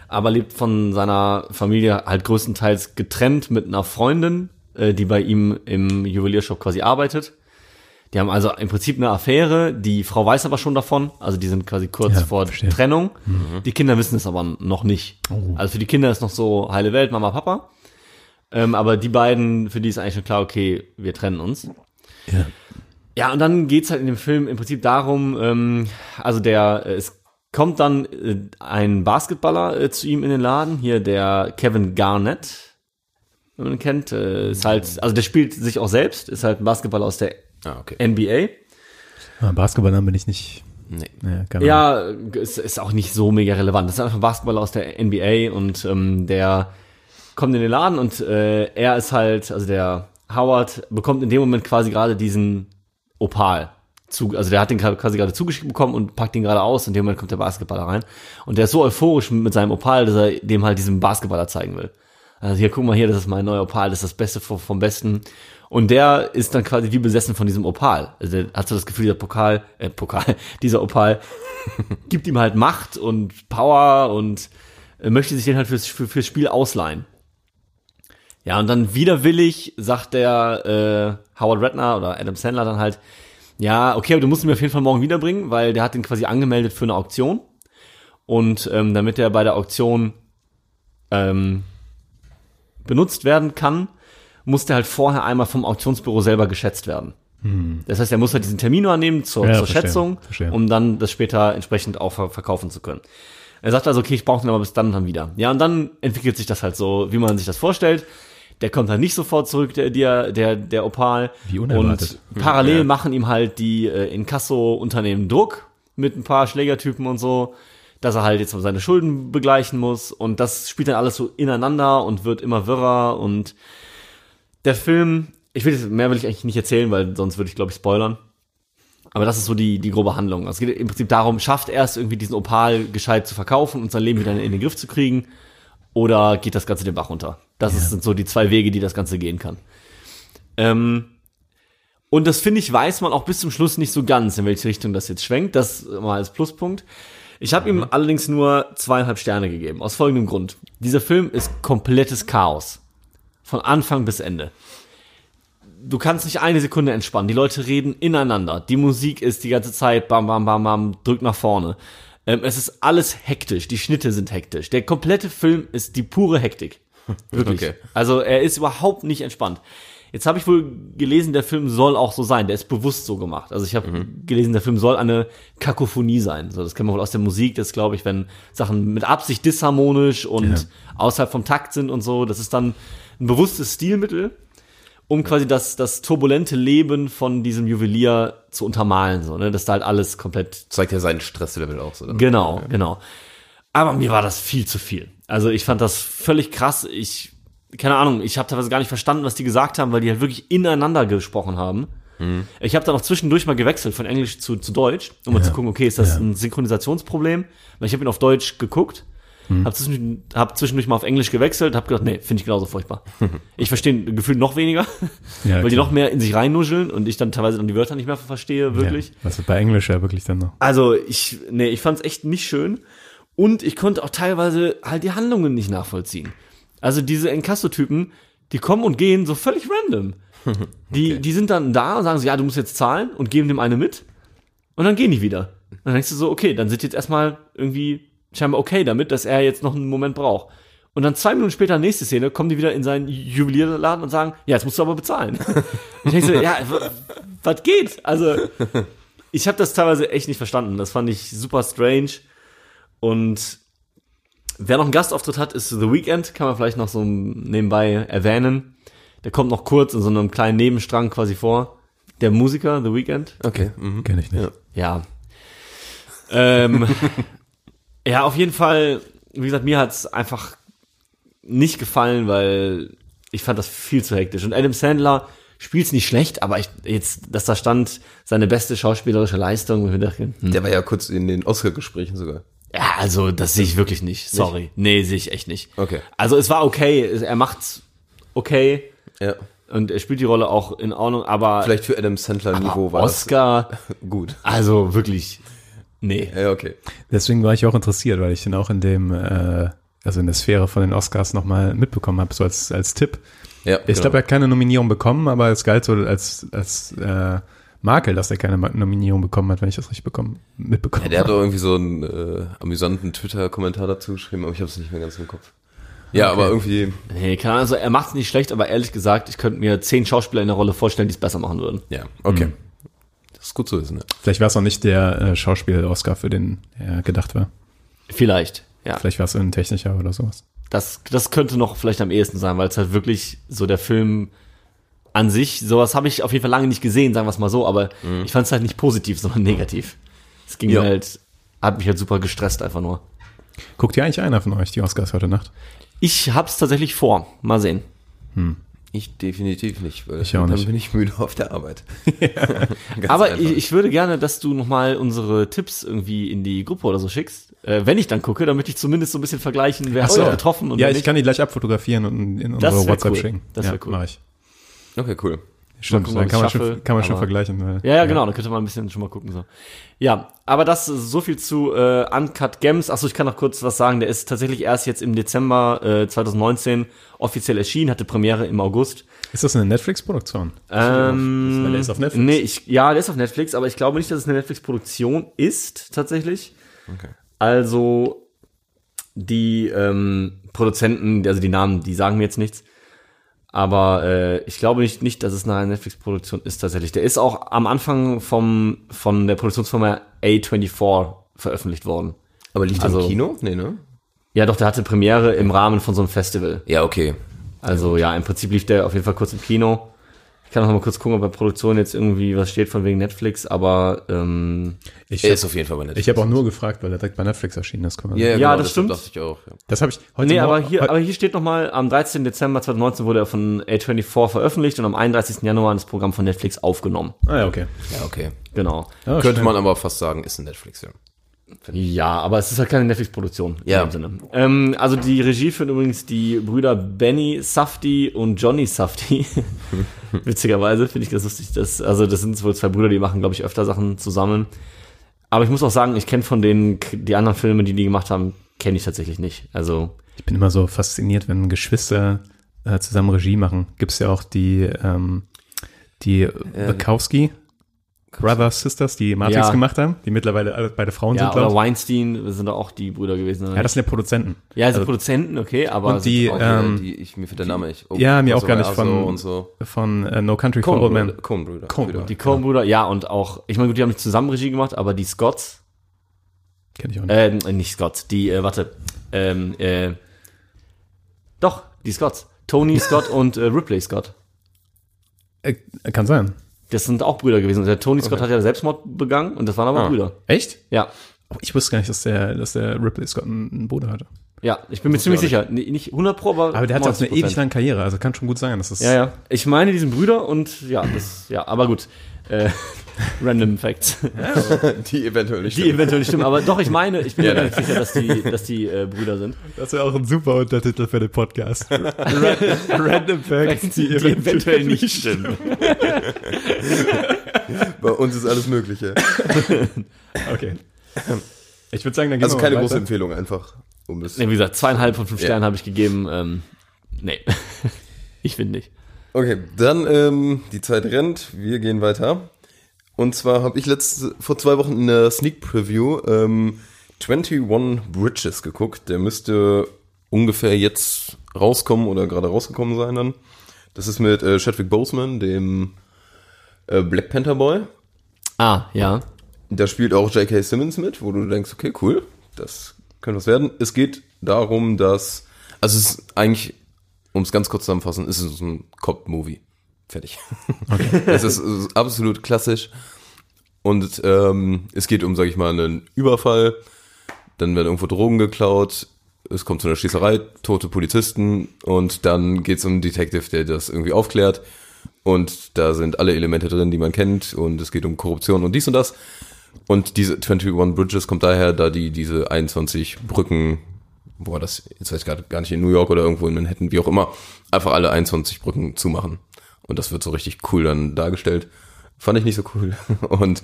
S6: aber lebt von seiner Familie halt größtenteils getrennt mit einer Freundin, äh, die bei ihm im Juweliershop quasi arbeitet. Die haben also im Prinzip eine Affäre, die Frau weiß aber schon davon, also die sind quasi kurz
S1: Ja,
S6: vor
S1: verstehe.
S6: Trennung. Die Kinder wissen es aber noch nicht.
S1: Oh.
S6: Also für die Kinder ist noch so heile Welt, Mama, Papa. Ähm, aber die beiden, für die ist eigentlich schon klar, okay, wir trennen uns.
S1: Ja.
S6: Ja, und dann geht's halt in dem Film im Prinzip darum, ähm, also der, äh, es kommt dann äh, ein Basketballer äh, zu ihm in den Laden, hier der Kevin Garnett, wenn man ihn kennt, äh, ist halt, also der spielt sich auch selbst, ist halt ein Basketballer aus der
S2: Ah, okay.
S6: NBA.
S1: Ah, Basketballnamen bin ich nicht.
S2: Nee.
S1: Ja, Ahnung.
S6: Ja, ist, ist auch nicht so mega relevant. Das ist einfach ein Basketballer aus der NBA und ähm, der kommt in den Laden und äh, er ist halt, also der Howard bekommt in dem Moment quasi gerade diesen Opal zu, also der hat den quasi gerade zugeschickt bekommen und packt ihn gerade aus. In dem Moment kommt der Basketballer rein. Und der ist so euphorisch mit seinem Opal, dass er dem halt diesen Basketballer zeigen will. Also hier, guck mal hier, das ist mein neuer Opal, das ist das Beste vom, vom Besten. Und der ist dann quasi wie besessen von diesem Opal. Also der hat so das Gefühl, dieser Pokal, äh, Pokal, dieser Opal gibt ihm halt Macht und Power und äh, möchte sich den halt fürs, für, fürs Spiel ausleihen. Ja, und dann widerwillig sagt der äh, Howard Redner oder Adam Sandler dann halt, ja, okay, aber du musst ihn mir auf jeden Fall morgen wiederbringen, weil der hat den quasi angemeldet für eine Auktion. Und ähm, damit er bei der Auktion ähm, benutzt werden kann, muss der halt vorher einmal vom Auktionsbüro selber geschätzt werden. Das heißt, er muss halt diesen Termin annehmen zur,
S1: Ja,
S6: zur
S1: verstehe,
S6: Schätzung,
S1: verstehe.
S6: um dann das später entsprechend auch ver verkaufen zu können. Er sagt also, okay, ich brauche den aber bis dann und dann wieder. Ja, und dann entwickelt sich das halt so, wie man sich das vorstellt. Der kommt halt nicht sofort zurück, der, der, der, der Opal.
S1: Wie unerwartet.
S6: Und parallel
S2: Ja.
S6: machen ihm halt die äh, Inkasso-Unternehmen Druck mit ein paar Schlägertypen und so, dass er halt jetzt mal seine Schulden begleichen muss. Und das spielt dann alles so ineinander und wird immer wirrer. Und der Film, ich will jetzt, mehr will ich eigentlich nicht erzählen, weil sonst würde ich, glaube ich, spoilern. Aber das ist so die, die grobe Handlung. Also es geht im Prinzip darum, schafft er es irgendwie diesen Opal gescheit zu verkaufen und sein Leben wieder in den Griff zu kriegen? Oder geht das Ganze den Bach runter? Das ist- sind so die zwei Wege, die das Ganze gehen kann. Ähm, und das finde ich, weiß man auch bis zum Schluss nicht so ganz, in welche Richtung das jetzt schwenkt. Das mal als Pluspunkt. Ich habe ihm allerdings nur zweieinhalb Sterne gegeben, aus folgendem Grund. Dieser Film ist komplettes Chaos. Von Anfang bis Ende. Du kannst nicht eine Sekunde entspannen. Die Leute reden ineinander. Die Musik ist die ganze Zeit bam, bam, bam, bam, drückt nach vorne. Ähm, es ist alles hektisch. Die Schnitte sind hektisch. Der komplette Film ist die pure Hektik. Wirklich.
S2: Okay.
S6: Also er ist überhaupt nicht entspannt. Jetzt habe ich wohl gelesen, der Film soll auch so sein. Der ist bewusst so gemacht. Also ich habe gelesen, der Film soll eine Kakophonie sein. So, das kennt man wohl aus der Musik. Das glaube ich, wenn Sachen mit Absicht disharmonisch und außerhalb vom Takt sind und so. Das ist dann ein bewusstes Stilmittel, um quasi das, das turbulente Leben von diesem Juwelier zu untermalen. So, ne? Dass da halt alles komplett
S2: Zeigt ja seinen Stresslevel auch so. Dann.
S6: Genau, genau. Aber mir war das viel zu viel. Also ich fand das völlig krass. Ich, keine Ahnung, ich habe teilweise gar nicht verstanden, was die gesagt haben, weil die halt wirklich ineinander gesprochen haben. Ich habe dann auch zwischendurch mal gewechselt von Englisch zu, zu Deutsch, um mal zu gucken, okay, ist das ein Synchronisationsproblem? Weil ich habe ihn auf Deutsch geguckt, habe zwischendurch, hab zwischendurch mal auf Englisch gewechselt, habe gedacht, nee, finde ich genauso furchtbar. ich verstehe gefühlt noch weniger,
S1: Ja,
S6: weil die
S1: klar.
S6: noch mehr in sich reinnuscheln und ich dann teilweise dann die Wörter nicht mehr verstehe, wirklich.
S1: Ja, was ist bei Englisch ja wirklich dann noch.
S6: Also ich, nee, ich fand's echt nicht schön. Und ich konnte auch teilweise halt die Handlungen nicht nachvollziehen. Also diese Encasso-Typen, die kommen und gehen so völlig random. Die, die sind dann da und sagen so, ja, du musst jetzt zahlen und geben dem eine mit. Und dann gehen die wieder. Und dann denkst du so, okay, dann sind die jetzt erstmal irgendwie scheinbar okay damit, dass er jetzt noch einen Moment braucht. Und dann zwei Minuten später, nächste Szene, kommen die wieder in seinen Juwelierladen und sagen, ja, jetzt musst du aber bezahlen. ich denke so, ja, was geht? Also, ich habe das teilweise echt nicht verstanden. Das fand ich super strange. Und wer noch einen Gastauftritt hat, ist The Weeknd, kann man vielleicht noch so nebenbei erwähnen. Der kommt noch kurz in so einem kleinen Nebenstrang quasi vor. Der Musiker, The Weeknd.
S2: Okay. Mhm.
S1: Kenn ich nicht.
S6: Ja. Ähm, ja, auf jeden Fall, wie gesagt, mir hat's einfach nicht gefallen, weil ich fand das viel zu hektisch. Und Adam Sandler spielt's nicht schlecht, aber ich, jetzt, dass da stand, seine beste schauspielerische Leistung, ich dachte, hm,
S2: Der war ja kurz in den Oscar-Gesprächen sogar.
S6: ja, also das sehe ich wirklich nicht. Sorry. Nee, sehe ich echt nicht.
S2: Okay.
S6: Also es war okay, er macht's okay
S2: Ja.
S6: und er spielt die Rolle auch in Ordnung, aber,
S2: Vielleicht für Adam Sandler-Niveau
S6: aber
S2: war
S6: Oscar,
S2: das gut.
S6: also wirklich, nee.
S2: Ja, okay.
S1: Deswegen war ich auch interessiert, weil ich den auch in dem, äh, also in der Sphäre von den Oscars nochmal mitbekommen habe, so als, als Tipp.
S2: Ja,
S1: Ich
S2: genau.
S1: glaube, er hat keine Nominierung bekommen, aber es galt so als, als äh, Makel, dass er keine Nominierung bekommen hat, wenn ich das richtig bekommen, mitbekommen
S2: Ja, der hat
S1: habe.
S2: doch irgendwie so einen äh, amüsanten Twitter-Kommentar dazu geschrieben, aber ich habe es nicht mehr ganz im Kopf. Ja, aber irgendwie,
S6: Nee, keine Ahnung, also er macht's nicht schlecht, aber ehrlich gesagt, ich könnte mir zehn Schauspieler in der Rolle vorstellen, die es besser machen würden.
S2: ja, okay.
S1: Mhm.
S2: Das ist gut zu wissen, ne?
S1: Vielleicht war es auch nicht der äh, Schauspiel-Oscar, für den er gedacht war.
S6: Vielleicht, ja.
S1: Vielleicht war es ein technischer oder sowas.
S6: Das, das könnte noch vielleicht am ehesten sein, weil es halt wirklich so der Film an sich, sowas habe ich auf jeden Fall lange nicht gesehen, sagen wir es mal so, aber ich fand es halt nicht positiv, sondern negativ. Es ging
S2: Ja.
S6: mir halt, hat mich halt super gestresst einfach nur.
S1: Guckt ihr eigentlich einer von euch die Oscars heute Nacht?
S6: Ich hab's tatsächlich vor. Mal sehen.
S2: Ich definitiv nicht, weil
S1: Ich auch
S2: dann
S1: nicht.
S2: bin ich müde auf der Arbeit.
S6: Aber ich, ich würde gerne, dass du nochmal unsere Tipps irgendwie in die Gruppe oder so schickst. Äh, wenn ich dann gucke, damit ich zumindest so ein bisschen vergleichen, wer hat
S1: so.
S6: getroffen und
S1: ja, ich
S6: nicht.
S1: kann die gleich abfotografieren und in unsere WhatsApp
S6: cool.
S1: schicken.
S6: Das
S1: ja,
S6: wär cool.
S1: Mach ich.
S2: Okay, cool.
S1: Stimmt,
S6: gucken,
S1: dann kann man schon, kann man schon
S6: aber-
S1: vergleichen. Weil,
S6: Ja, ja, genau, dann könnte man ein bisschen schon mal gucken. so. Ja, aber das so viel zu äh, Uncut Gems. Achso, ich kann noch kurz was sagen. Der ist tatsächlich erst jetzt im Dezember äh, 2019 offiziell erschienen, hatte Premiere im August.
S1: Ist das eine Netflix-Produktion?
S6: Ähm,
S1: Weil der ist auf Netflix.
S6: Nee, ich, ja, der ist auf Netflix, aber ich glaube nicht, dass es eine Netflix-Produktion ist, tatsächlich.
S2: Okay.
S6: Also, die ähm, Produzenten, also die Namen, die sagen mir jetzt nichts. Aber äh, ich glaube nicht, nicht, dass es eine Netflix-Produktion ist tatsächlich. Der ist auch am Anfang vom, von der Produktionsfirma A24 veröffentlicht worden.
S2: Aber liegt
S6: Also-
S2: im Kino? Nee, ne?
S6: Ja, doch, der hatte Premiere im Rahmen von so einem Festival.
S2: Ja, okay.
S6: Also ja, im Prinzip lief der auf jeden Fall kurz im Kino. Ich kann noch mal kurz gucken, ob bei Produktion jetzt irgendwie was steht von wegen Netflix, aber ähm,
S1: Ich
S2: Er
S1: hab-
S2: ist auf jeden Fall bei Netflix.
S1: Ich habe auch nur gefragt, weil er direkt bei Netflix erschienen ist. Kann man-
S2: ja,
S6: Ja,
S2: genau,
S6: das stimmt.
S2: dachte ich auch. Ja.
S1: Das habe ich heute
S6: nee, aber hier, aber hier steht noch mal, am 13. Dezember 2019 wurde er von A24 veröffentlicht und am 31. Januar in das Programm von Netflix aufgenommen.
S1: Ah, ja, okay.
S2: ja, okay.
S6: Genau.
S1: Ja,
S2: Könnte
S1: schnell.
S2: man aber fast sagen, ist ein Netflix-Film.
S6: Ja, aber es ist halt keine Netflix-Produktion
S2: Ja.
S6: in dem Sinne. Ähm, also die Regie führen übrigens die Brüder Benny Safdie und Johnny Safdie. Witzigerweise finde ich das lustig. Das, also das sind wohl zwei Brüder, die machen, glaube ich, öfter Sachen zusammen. Aber ich muss auch sagen, ich kenne von denen die anderen Filme, die die gemacht haben, kenne ich tatsächlich nicht. Also
S1: Ich bin immer so fasziniert, wenn Geschwister äh, zusammen Regie machen. Gibt es ja auch die, ähm, die Wachowski Brothers, Sisters, die Matrix
S6: Ja.
S1: gemacht haben, die mittlerweile alle beide Frauen
S6: ja,
S1: sind,
S6: oder
S1: glaube ich.
S6: Weinstein sind doch auch die Brüder gewesen. oder
S1: Ja, das sind ja Produzenten.
S6: ja, sind
S1: also-
S6: Produzenten, okay, aber
S1: Und die,
S6: auch-
S1: Ähm,
S2: äh, die, ich, mir fällt der Name nicht. Oh,
S1: ja, mir auch gar nicht
S2: also
S1: von-
S2: so.
S1: Von äh, No Country for Old Men.
S2: Coen-Brüder.
S6: Die Coen-Brüder, ja, und auch, ich meine, gut, die haben nicht zusammen Regie gemacht, aber die Scotts,
S1: Kenn ich auch nicht.
S6: äh, nicht Scotts, die, äh, warte, ähm, äh, doch, die Scotts. Tony Scott und äh, Ripley Scott.
S1: Äh, kann sein.
S6: Das sind auch Brüder gewesen. Der Tony Scott hat ja Selbstmord begangen und das waren aber
S2: Ah.
S6: Brüder.
S1: Echt?
S6: Ja.
S1: Oh, ich wusste gar nicht, dass der, dass der Ripley Scott einen, Bruder hatte.
S6: Ja, ich bin mir ziemlich
S2: ich
S6: sicher. Nicht 100 pro, aber
S1: Aber der hat auch eine
S6: 90%.
S1: ewig lange Karriere, also kann schon gut sein, dass das.
S6: Ja, ja. Ich meine, die sind Brüder und ja, das, ja, aber gut. Äh, random Facts.
S2: Die eventuell nicht
S6: Die
S2: stimmen.
S6: eventuell nicht stimmen, aber doch, ich meine, ich bin
S2: Ja,
S6: mir ganz sicher, dass die, dass die äh, Brüder sind.
S1: Das wäre auch ein super Untertitel für den Podcast. Random Facts,
S6: Die eventuell nicht stimmen.
S2: Bei uns ist alles Mögliche.
S1: Okay. Ich würde sagen, dann gehen
S2: Also keine
S1: mal
S2: große. Empfehlung einfach. Um das
S6: Nee, wie gesagt, zweieinhalb von fünf
S2: Ja.
S6: Sternen habe ich gegeben. Ähm, nee. ich finde nicht.
S2: Okay, dann ähm, die Zeit rennt, wir gehen weiter. Und zwar habe ich letzte, vor zwei Wochen in der Sneak Preview ähm, 21 Bridges geguckt. Der müsste ungefähr jetzt rauskommen oder gerade rausgekommen sein dann. Das ist mit äh, Chadwick Boseman, dem äh, Black Panther Boy.
S6: Ah, ja.
S2: Da spielt auch J.K. Simmons mit, wo du denkst, okay, cool, das könnte was werden. Es geht darum, dass, also es ist eigentlich, um es ganz kurz zusammenzufassen, ist es ein Cop-Movie. Fertig. es ist, ist absolut klassisch. Und ähm, es geht um, sag ich mal, einen Überfall. Dann werden irgendwo Drogen geklaut. Es kommt zu einer Schießerei, tote Polizisten. Und dann geht es um einen Detective, der das irgendwie aufklärt. Und da sind alle Elemente drin, die man kennt. Und es geht um Korruption und dies und das. Und diese 21 Bridges kommt daher, da die diese 21 Brücken, wo war das, jetzt weiß ich gerade gar nicht, in New York oder irgendwo in Manhattan, wie auch immer, einfach alle 21 Brücken zumachen. Und das wird so richtig cool dann dargestellt. Fand ich nicht so cool. Und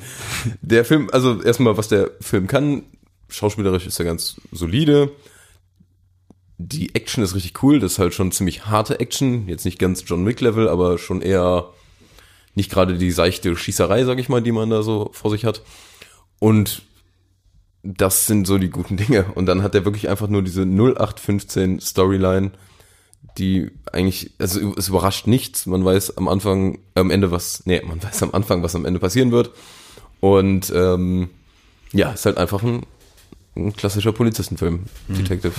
S2: der Film, also erstmal, was der Film kann, schauspielerisch ist er ganz solide. Die Action ist richtig cool, das ist halt schon ziemlich harte Action, jetzt nicht ganz John Wick Level, aber schon eher nicht gerade die seichte Schießerei, sag ich mal, die man da so vor sich hat. Und das sind so die guten Dinge. Und dann hat er wirklich einfach nur diese 0815 Storyline, die eigentlich, also es überrascht nichts. Man weiß am Anfang, am Ende was, nee, man weiß am Anfang, was am Ende passieren wird. Und ähm, ja, ist halt einfach ein, ein klassischer Polizistenfilm. Detective.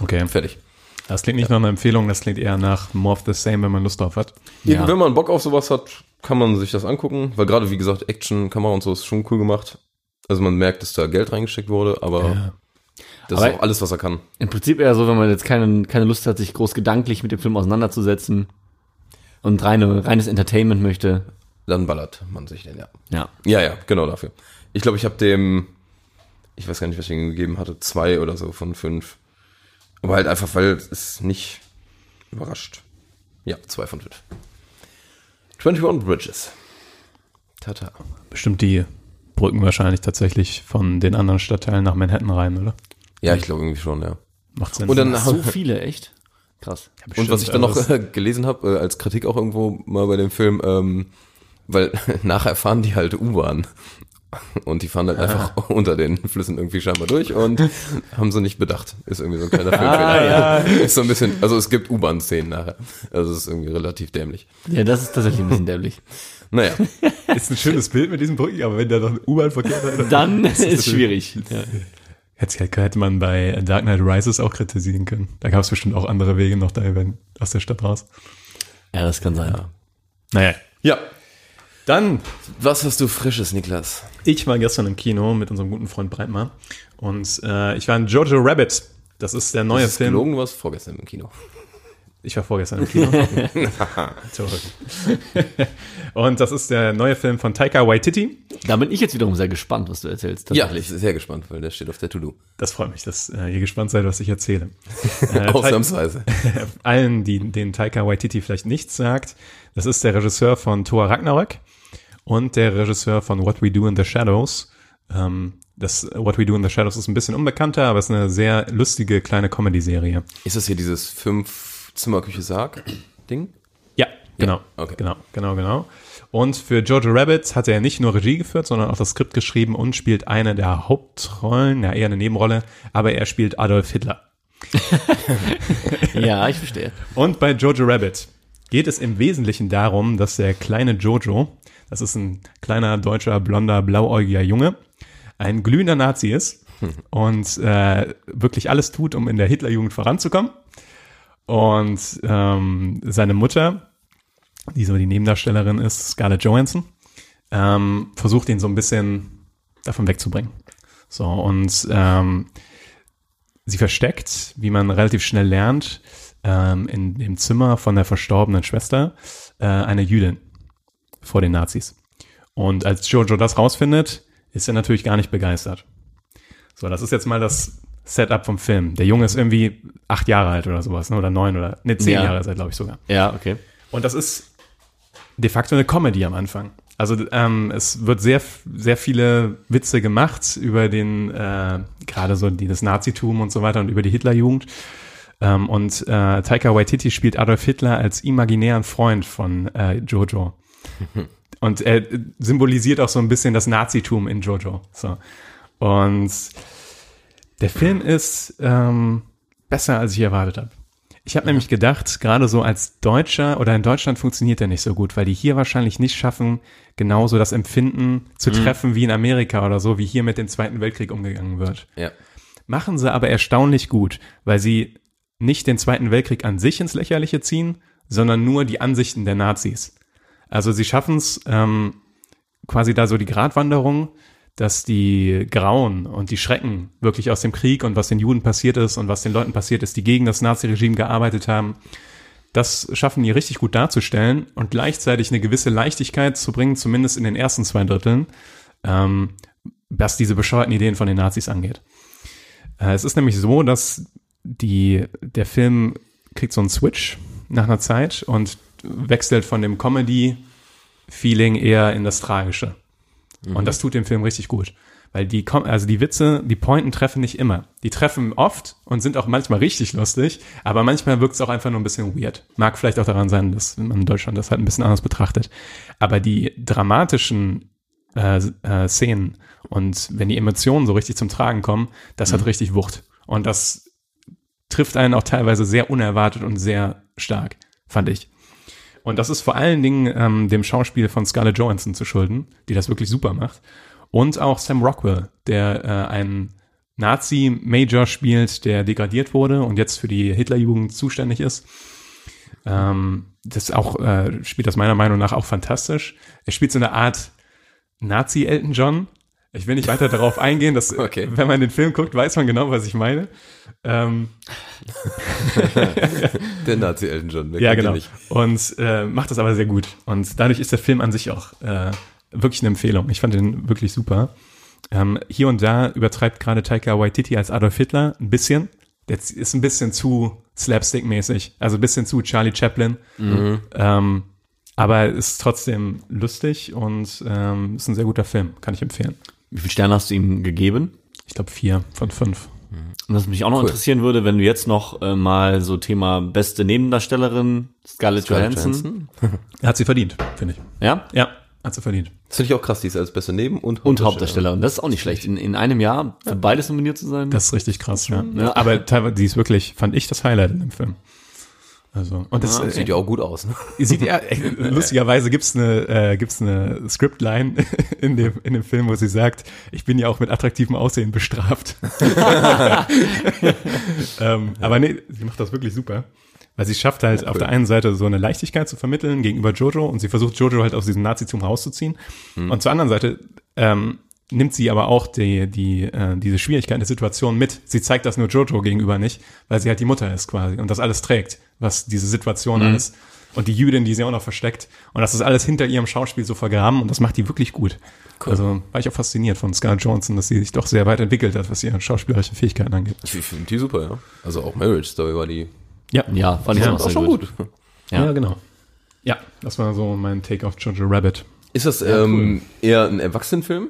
S1: Okay.
S2: Fertig.
S1: Das klingt nicht nach einer Empfehlung, das klingt eher nach More of the Same, wenn man Lust drauf hat.
S6: Ja.
S2: Wenn man Bock auf sowas hat, kann man sich das angucken, weil gerade wie gesagt Action, Kamera und so ist schon cool gemacht. Also man merkt, dass da Geld reingesteckt wurde, aber
S1: Ja.
S2: das
S6: Aber-
S2: ist auch alles, was er kann.
S6: Im Prinzip eher so, wenn man jetzt keine, keine Lust hat, sich groß gedanklich mit dem Film auseinanderzusetzen. und reine, reines Entertainment möchte,
S2: Dann ballert man sich den, ja.
S6: ja.
S2: Ja, ja, genau dafür. Ich glaube, ich habe dem, ich weiß gar nicht, was ich ihm gegeben hatte, zwei oder so von fünf. Aber halt einfach, weil es nicht überrascht. Ja, zwei von fünf. 21 Bridges. Tata.
S1: Bestimmt die Brücken wahrscheinlich tatsächlich von den anderen Stadtteilen nach Manhattan rein, oder?
S2: Ja, ich glaube irgendwie schon, ja.
S1: Macht Sinn.
S2: Und dann
S6: So viele, echt? Krass.
S2: Und was ich dann noch
S1: aber
S2: äh, gelesen habe, äh, als Kritik auch irgendwo mal bei dem Film, ähm, weil nachher fahren die halt U-Bahn. Und die fahren halt einfach unter den Flüssen irgendwie scheinbar durch und haben sie nicht bedacht. Ist irgendwie so ein kleiner Filmfehler. Ist so ein bisschen, also es gibt U-Bahn-Szenen nachher. Also es ist irgendwie relativ dämlich.
S6: Ja, das ist tatsächlich ein bisschen dämlich.
S2: Naja,
S1: ist ein schönes Bild mit diesen Brücken, aber wenn da noch ein U-Bahn-Verkehr da
S6: Dann ist es schwierig. Ja.
S1: Hätte, man bei Dark Knight Rises auch kritisieren können. Da gab es bestimmt auch andere Wege noch da aus der Stadt raus.
S6: ja, das kann sein.
S1: Naja.
S2: ja.
S1: Dann,
S2: Was hast du Frisches, Niklas?
S1: ich war gestern im Kino mit unserem guten Freund Breitmar und äh, ich war in Jojo Rabbit. Das ist der neue
S2: Das ist
S1: Film.
S2: gelogen, du warst vorgestern im Kino.
S1: Ich war vorgestern im Kino. Und das ist der neue Film von Taika Waititi.
S6: Da bin ich jetzt wiederum sehr gespannt, was du erzählst.
S2: Ja, ich bin sehr gespannt, weil der steht auf der To-Do.
S1: Das freut mich, dass äh, ihr gespannt seid, was ich erzähle. Äh,
S2: Ausnahmsweise.
S1: allen, die den Taika Waititi vielleicht nichts sagt, das ist der Regisseur von Thor Ragnarök und der Regisseur von What We Do in the Shadows. Ähm, das What We Do in the Shadows ist ein bisschen unbekannter, aber es ist eine sehr lustige kleine Comedy-Serie.
S2: Ist das hier dieses Fünf-Zimmer-Küche-Sarg-Ding?
S1: Ja, genau.
S2: okay.
S1: Genau, genau, genau. Und für Jojo Rabbit hat er nicht nur Regie geführt, sondern auch das Skript geschrieben und spielt eine der Hauptrollen, ja eher eine Nebenrolle, aber er spielt Adolf Hitler.
S6: Ja, ich verstehe.
S1: Und bei Jojo Rabbit geht es im Wesentlichen darum, dass der kleine Jojo, das ist ein kleiner deutscher blonder blauäugiger Junge, ein glühender Nazi ist und äh, wirklich alles tut, um in der Hitlerjugend voranzukommen. Und ähm, seine Mutter, die so die Nebendarstellerin ist, Scarlett Johansson, ähm, versucht ihn so ein bisschen davon wegzubringen. So, und ähm, sie versteckt, wie man relativ schnell lernt, ähm, in dem Zimmer von der verstorbenen Schwester äh, eine Jüdin vor den Nazis. Und als Jojo das rausfindet, ist er natürlich gar nicht begeistert. So, das ist jetzt mal das Setup vom Film. Der Junge ist irgendwie acht Jahre alt oder sowas, ne? oder neun oder, ne, zehn
S6: Ja.
S1: Jahre er, glaube ich, sogar.
S6: Ja, okay.
S1: Und das ist de facto eine Comedy am Anfang. Also ähm, es wird sehr, sehr viele Witze gemacht über den, äh, gerade so die, das Nazitum und so weiter und über die Hitlerjugend. Ähm, und äh, Taika Waititi spielt Adolf Hitler als imaginären Freund von äh, Jojo. Und er symbolisiert auch so ein bisschen das Nazitum in Jojo. So. Und der Film ist ähm, besser, als ich erwartet habe. Ich habe nämlich gedacht, gerade so als Deutscher oder in Deutschland funktioniert der nicht so gut, weil die hier wahrscheinlich nicht schaffen, genauso das Empfinden zu treffen wie in Amerika oder so, wie hier mit dem Zweiten Weltkrieg umgegangen wird.
S2: Ja.
S1: Machen sie aber erstaunlich gut, weil sie nicht den Zweiten Weltkrieg an sich ins Lächerliche ziehen, sondern nur die Ansichten der Nazis. Also sie schaffen es ähm, quasi da so die Gratwanderung, dass die Grauen und die Schrecken wirklich aus dem Krieg und was den Juden passiert ist und was den Leuten passiert ist, die gegen das Naziregime gearbeitet haben, das schaffen die richtig gut darzustellen und gleichzeitig eine gewisse Leichtigkeit zu bringen, zumindest in den ersten zwei Dritteln, ähm, was diese bescheuerten Ideen von den Nazis angeht. Äh, es ist nämlich so, dass die, der Film kriegt so einen Switch nach einer Zeit und wechselt von dem Comedy-Feeling eher in das Tragische. Und das tut dem Film richtig gut. Weil die, kom- also die Witze, die Pointen treffen nicht immer. Die treffen oft und sind auch manchmal richtig lustig, aber manchmal wirkt es auch einfach nur ein bisschen weird. Mag vielleicht auch daran sein, dass man in Deutschland das halt ein bisschen anders betrachtet. Aber die dramatischen äh, äh, Szenen und wenn die Emotionen so richtig zum Tragen kommen, das hat richtig Wucht. Und das trifft einen auch teilweise sehr unerwartet und sehr stark, fand ich. Und das ist vor allen Dingen ähm, dem Schauspiel von Scarlett Johansson zu schulden, die das wirklich super macht. Und auch Sam Rockwell, der äh, einen Nazi-Major spielt, der degradiert wurde und jetzt für die Hitlerjugend zuständig ist. Ähm, das auch äh, spielt das meiner Meinung nach auch fantastisch. Er spielt so eine Art Nazi-Elton John, Ich will nicht weiter darauf eingehen, dass,
S2: Okay.
S1: wenn man den Film guckt, weiß man genau, was ich meine. Ähm,
S2: Der Nazi Elton John. wer
S1: ja, genau. Und äh, macht das aber sehr gut. Und dadurch ist der Film an sich auch äh, wirklich eine Empfehlung. Ich fand den wirklich super. Ähm, hier und da übertreibt gerade Taika Waititi als Adolf Hitler ein bisschen. Der ist ein bisschen zu slapstick-mäßig. Also ein bisschen zu Charlie Chaplin. Ähm, aber ist trotzdem lustig und ähm, ist ein sehr guter Film. Kann ich empfehlen.
S6: Wie viele Sterne hast du ihm gegeben?
S1: Ich glaube vier von fünf.
S6: Und was mich auch noch
S2: Cool.
S6: interessieren würde, wenn du jetzt noch äh, mal so Thema beste Nebendarstellerin Scarlett,
S2: Scarlett
S6: Johansson.
S2: Johansson?
S1: Hat sie verdient, finde ich.
S6: Ja?
S1: Ja, hat sie verdient.
S2: Das finde ich auch krass, die ist als beste Neben- und
S6: Und Hauptdarsteller. Und das ist auch nicht schlecht. In, in einem Jahr für beides nominiert zu sein.
S1: Das ist richtig krass, ja.
S6: Ja.
S1: Aber teilweise, die ist wirklich, fand ich das Highlight in dem Film. Also, und das,
S2: Sieht ja auch gut aus, ne?
S1: Sieht ja, äh, lustigerweise gibt's eine, äh, gibt's eine Scriptline in dem, in dem Film, wo sie sagt, ich bin ja auch mit attraktivem Aussehen bestraft. ähm, aber nee, sie macht das wirklich super. Weil sie schafft halt auf der einen Seite so eine Leichtigkeit zu vermitteln gegenüber Jojo und sie versucht Jojo halt aus diesem Nazitum rauszuziehen. Und zur anderen Seite ähm, nimmt sie aber auch die, die, äh, diese Schwierigkeit der Situation mit. Sie zeigt das nur Jojo gegenüber nicht, weil sie halt die Mutter ist quasi und das alles trägt, was diese Situation alles und die Jüdin, die sie auch noch versteckt. Und das ist alles hinter ihrem Schauspiel so vergraben und das macht die wirklich gut. Also war ich auch fasziniert von Scarlett Johansson, dass sie sich doch sehr weit entwickelt hat, was ihre schauspielerischen Fähigkeiten angeht.
S2: Ich finde die super, ja. Also auch Marriage Story war die
S1: Ja,
S6: ja, fand ich
S1: Ja,
S6: auch
S2: auch
S6: sehr
S2: schon
S6: gut.
S2: gut.
S1: ja,
S6: Ja.
S1: genau. Ja, das war so mein Take auf Jojo Rabbit.
S2: Ist das ähm, eher ein Erwachsenenfilm?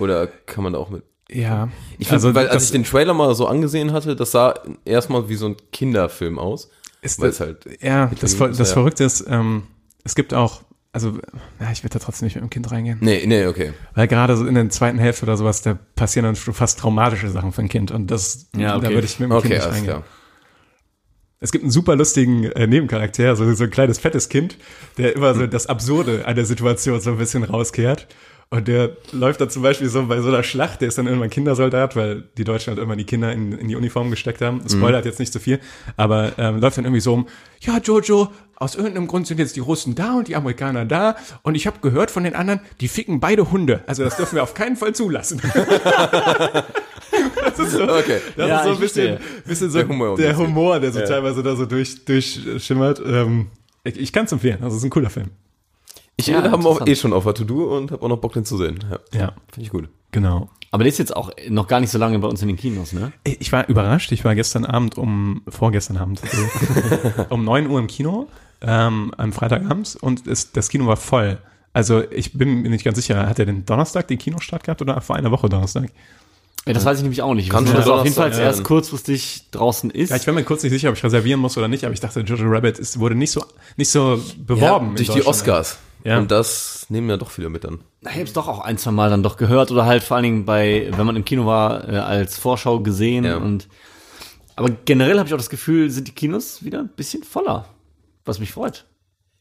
S2: Oder kann man da auch mit.
S1: Ja,
S2: Ich find, weil als ich den Trailer mal so angesehen hatte, das sah erstmal wie so ein Kinderfilm aus.
S1: ist
S2: weil
S1: das,
S2: es halt.
S1: ja, das, Ver- das
S2: ja.
S1: Verrückte ist, ähm, es gibt auch, also, ja, ich werde da trotzdem nicht mit dem Kind reingehen.
S2: Nee, nee, okay.
S1: Weil gerade so in der zweiten Hälfte oder sowas, da passieren dann schon fast traumatische Sachen für ein Kind. Und das,
S6: Ja, okay.
S1: da würde ich mit dem
S2: Okay,
S1: Kind nicht reingehen.
S2: klar.
S1: Es gibt einen super lustigen äh, Nebencharakter, so, so ein kleines fettes Kind, der immer so das Absurde an der Situation so ein bisschen rauskehrt. Und der läuft dann zum Beispiel so bei so einer Schlacht, der ist dann irgendwann Kindersoldat, weil die Deutschen halt irgendwann die Kinder in, in die Uniform gesteckt haben. Spoilert jetzt nicht so viel, aber ähm, läuft dann irgendwie so um, ja Jojo, aus irgendeinem Grund sind jetzt die Russen da und die Amerikaner da und ich habe gehört von den anderen, die ficken beide Hunde. Also das dürfen wir auf keinen Fall zulassen. das ist so,
S2: Okay.
S1: das
S6: Ja,
S1: ist so ein
S6: ich
S1: bisschen, bisschen so
S2: Der Humor
S1: der. Humor, der so teilweise da so durch, durchschimmert. Ähm, ich ich kann es empfehlen, also es ist ein cooler Film.
S2: Ich
S6: Ja,
S2: habe auch eh schon auf der To-Do und habe auch noch Bock, den zu sehen. Ja.
S1: Ja,
S2: Finde ich gut.
S1: genau.
S6: Aber der ist jetzt auch noch gar nicht so lange bei uns in den Kinos, ne?
S1: Ich war überrascht, ich war gestern Abend um, vorgestern Abend, also, um 9 Uhr im Kino, ähm, am Freitagabend und es, das Kino war voll. Also ich bin mir nicht ganz sicher, hat er den Donnerstag den Kinostart gehabt oder vor einer Woche Donnerstag?
S6: Ja, das weiß ich nämlich auch nicht.
S2: Kann
S6: Kann
S2: schon
S6: also auf jeden Fall
S2: Donnerstag
S6: erst kurzfristig draußen ist.
S1: Ja, ich war mir kurz nicht sicher, ob ich reservieren muss oder nicht, aber ich dachte, Jojo Rabbit ist, wurde nicht so, nicht so beworben. in
S2: durch die. Oscars.
S1: Ja.
S2: Und das nehmen ja doch viele mit dann.
S6: Ich habe es doch auch ein, zwei Mal dann doch gehört oder halt vor allen Dingen bei, wenn man im Kino war, äh, als Vorschau gesehen
S2: Ja.
S6: und aber generell habe ich auch das Gefühl, sind die Kinos wieder ein bisschen voller, was mich freut.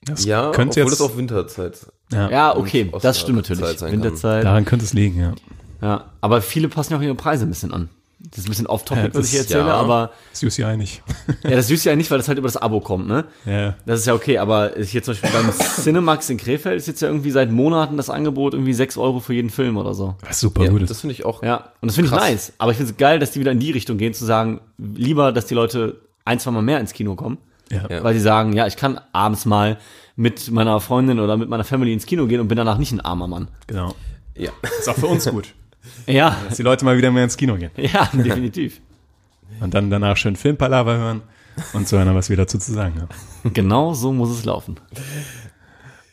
S1: Das
S2: Ja,
S1: könnte
S2: obwohl
S1: jetzt,
S2: es auch Winterzeit.
S1: ja,
S6: Ja, okay, das stimmt natürlich. Winterzeit.
S1: daran könnte es liegen, ja.
S6: Ja, aber viele passen ja auch ihre Preise ein bisschen an. Das ist ein bisschen off-topic,
S1: Ja,
S6: was ich hier erzähle,
S2: ja.
S6: aber
S1: Das ist UCI nicht.
S6: ja, das ja nicht, weil das halt über das Abo kommt, ne?
S1: ja.
S6: Das ist ja okay, aber hier zum Beispiel beim Cinemax in Krefeld ist jetzt ja irgendwie seit Monaten das Angebot irgendwie 6 Euro für jeden Film oder so.
S1: Was super
S2: Ja,
S1: gut ist.
S2: das finde ich auch.
S6: Ja, und das finde ich nice. Aber ich finde es geil, dass die wieder in die Richtung gehen, zu sagen, lieber, dass die Leute ein, zwei Mal mehr ins Kino kommen,
S1: Ja.
S2: Ja.
S6: weil sie sagen, ja, ich kann abends mal mit meiner Freundin oder mit meiner Family ins Kino gehen und bin danach nicht ein armer Mann.
S1: Genau.
S2: Ja.
S1: Ist auch für uns gut,
S6: Ja,
S1: dass die Leute mal wieder mehr ins Kino gehen.
S6: ja, definitiv.
S1: Und dann danach schön Filmpalaver hören und zu hören, was wir dazu zu sagen haben.
S6: genau so muss es laufen.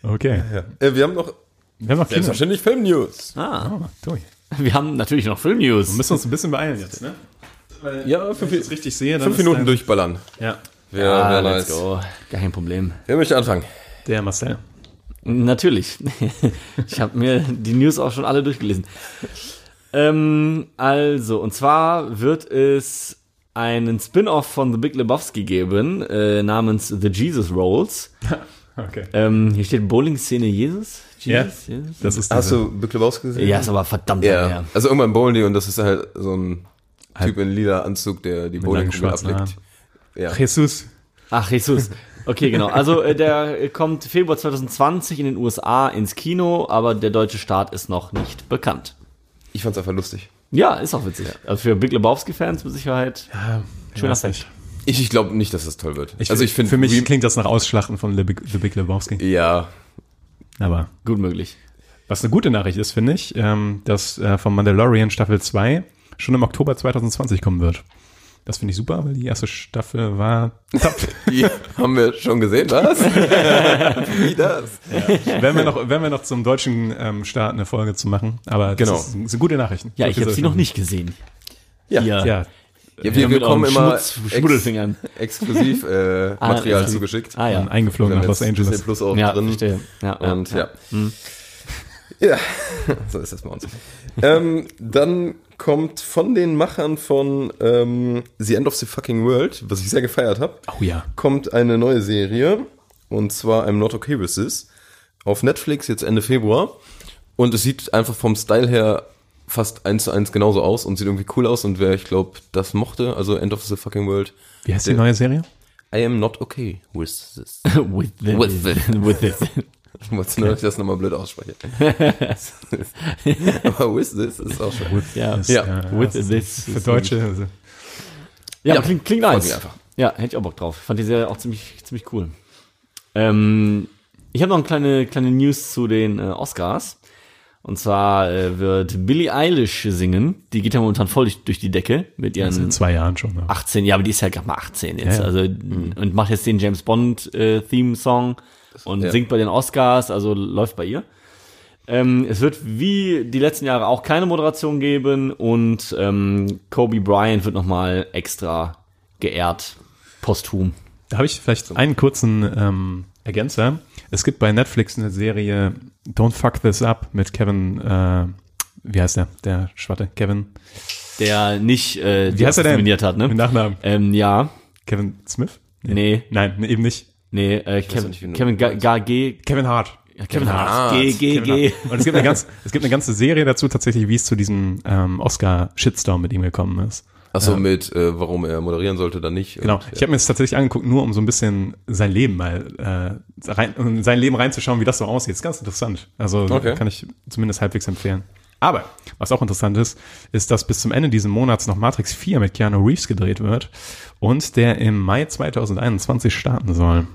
S1: Okay.
S2: Äh, wir haben noch
S1: Wir haben noch
S2: selbstverständlich Film-News.
S6: Ah,
S1: Oh, Tui.
S6: wir haben natürlich noch Filmnews.
S1: Wir müssen uns ein bisschen beeilen jetzt, ne?
S2: Ja, fünf,
S1: Wenn ich das richtig sehe, dann
S2: fünf Minuten
S1: dann-
S2: durchballern.
S1: Ja.
S6: Ah,
S2: wär
S6: let's
S2: nice.
S6: go. Gar kein Problem.
S2: Wer möchte anfangen?
S1: Der Marcel.
S6: Natürlich. Ich habe mir die News auch schon alle durchgelesen. Ähm, also, und zwar wird es einen Spin-off von The Big Lebowski geben, äh, namens The Jesus Rolls.
S1: Okay.
S6: Ähm, hier steht Bowling-Szene Jesus.
S1: Ja,
S6: Jesus, Jesus?
S1: das ist
S2: Hast du Big Lebowski gesehen?
S6: Ja, ist aber verdammt
S2: Ja.
S6: lange her.
S2: Also irgendwann bowlen die und das ist halt so ein Typ in lila Anzug, der die Bowlingkugel ablegt. Ja.
S1: Jesus.
S6: Ach, Jesus. Okay, genau. Also äh, der kommt Februar 2020 in den USA ins Kino, aber der deutsche Start ist noch nicht bekannt.
S2: Ich fand's einfach lustig.
S6: Ja, ist auch witzig. Also für Big Lebowski-Fans mit Sicherheit. Schöner
S1: weiß
S6: Fact.
S1: nicht.
S2: Ich, ich glaube nicht, dass das toll wird.
S1: Ich,
S2: also ich finde
S1: für mich klingt das nach Ausschlachten von The Big, The Big Lebowski.
S2: ja,
S1: Aber
S6: Gut möglich.
S1: was eine gute Nachricht ist, finde ich, ähm, dass äh, vom Mandalorian Staffel 2 schon im Oktober 2020 kommen wird. Das finde ich super, weil die erste Staffel war top.
S2: die haben wir schon gesehen, was? Wie das?
S1: werden, wir noch, werden wir noch zum deutschen ähm, Start eine Folge zu machen. Aber das,
S2: Genau.
S1: ist, sind gute Nachrichten.
S6: Ja, ich habe sie noch nicht gesehen.
S2: Ja.
S1: Ja,
S2: Ja, wir,
S6: Ja,
S2: wir bekommen immer
S6: Schmutz-
S2: ex
S6: Schmuddelfingern.
S2: exklusiv äh, Material
S6: ja.
S2: zugeschickt.
S6: Ah ja.
S1: ähm, eingeflogen nach Los
S2: jetzt Disney
S1: Angeles.
S2: Plus auch
S6: Ja,
S2: drin.
S6: verstehe. Ja, ja,
S2: Und ja.
S6: ja.
S2: Ja, so ist das bei uns. ähm, dann kommt von den Machern von ähm, The End of the Fucking World, was ich sehr gefeiert habe,
S1: Oh ja.
S2: kommt eine neue Serie. Und zwar I'm Not Okay With This. Auf Netflix jetzt Ende Februar. Und es sieht einfach vom Style her fast eins zu eins genauso aus und sieht irgendwie cool aus. Und wer, ich glaube, das mochte, also End of the Fucking World,
S1: Wie heißt die neue Serie?
S2: I am not okay with this.
S6: with the,
S2: With the-
S6: with the,
S2: Ich wollte nur, dass ich das nochmal blöd ausspreche. Aber with this ist auch schön.
S6: ja,
S1: Ist,
S2: Ja,
S1: äh,
S6: with
S1: ist
S6: this
S1: Für Deutsche. Also,
S6: Ja,
S2: Ja,
S6: klingt, klingt nice.
S2: einfach.
S6: Ja, hätte ich auch Bock drauf. Fand die Serie auch ziemlich, ziemlich cool. Ähm, ich habe noch eine kleine, kleine News zu den äh, Oscars. Und zwar äh, wird Billie Eilish singen. Die geht ja momentan voll durch, durch die Decke mit ihren
S1: seit zwei Jahren schon. ne?
S6: 18, ja, aber die ist ja gerade mal 18 jetzt.
S1: Ja, ja.
S6: Also und macht jetzt den James Bond äh, Theme Song und
S2: ja.
S6: singt bei den Oscars, also läuft bei ihr. Ähm, es wird wie die letzten Jahre auch keine Moderation geben und ähm, Kobe Bryant wird nochmal extra geehrt, posthum.
S1: Da habe ich vielleicht einen kurzen ähm, Ergänzer. Es gibt bei Netflix eine Serie Don't Fuck This Up mit Kevin, äh, wie heißt der? Der Schwatte, Kevin.
S6: Der nicht äh, die
S1: Wie heißt er denn?
S6: nominiert hat,
S1: Mit
S6: ne?
S1: Nachnamen.
S6: Ähm, ja,
S1: Kevin Smith?
S6: nee,
S1: Nein, nee, eben nicht.
S6: nee, äh, Kevin,
S2: nicht,
S6: Kevin Ga-. Ga- G,
S1: Kevin Hart.
S6: ja, Kevin Hart,
S2: Hart.
S6: G, G,
S1: Kevin
S6: G.
S1: Hart. Und es gibt eine ganz, es gibt eine ganze Serie dazu tatsächlich, wie es zu diesem ähm, Oscar-Shitstorm mit ihm gekommen ist.
S2: Achso, mit, äh, warum er moderieren sollte, dann nicht.
S1: Genau.
S2: Und,
S1: Ich habe mir das tatsächlich angeguckt, nur um so ein bisschen sein Leben mal äh, rein, um in sein Leben reinzuschauen, wie das so aussieht. ist ganz interessant. Also
S2: Okay.
S1: kann ich zumindest halbwegs empfehlen. Aber was auch interessant ist, ist, dass bis zum Ende dieses Monats noch Matrix 4 mit Keanu Reeves gedreht wird und der im Mai 2021 starten soll.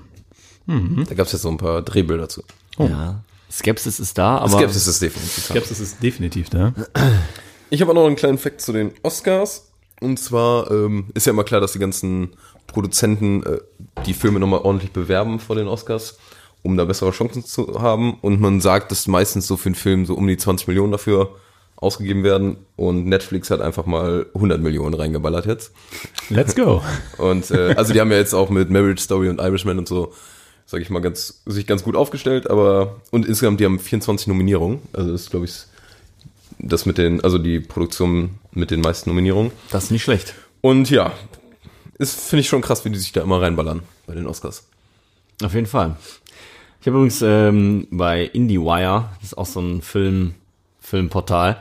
S2: Da gab es jetzt so ein paar Drehbilder zu.
S6: Ja. Skepsis ist da, aber
S2: Skepsis ist definitiv. da.
S1: Skepsis ist definitiv da.
S2: Ich habe auch noch einen kleinen Fact zu den Oscars. Und zwar ähm, ist ja immer klar, dass die ganzen Produzenten äh, die Filme nochmal ordentlich bewerben vor den Oscars, um da bessere Chancen zu haben. Und man sagt, dass meistens so für einen Film so um die 20 Millionen dafür ausgegeben werden. Und Netflix hat einfach mal 100 Millionen reingeballert jetzt.
S1: Let's go.
S2: Und äh, also die haben ja jetzt auch mit Marriage Story und Irishman und so, sag ich mal, ganz, sich ganz gut aufgestellt, aber und insgesamt, die haben 24 Nominierungen. Also das ist, glaube ich, das mit den, also die Produktion mit den meisten Nominierungen.
S6: das ist nicht schlecht.
S2: Und ja, ist, finde ich schon krass, wie die sich da immer reinballern bei den Oscars.
S6: Auf jeden Fall. Ich habe übrigens ähm, bei IndieWire, das ist auch so ein Film, Filmportal,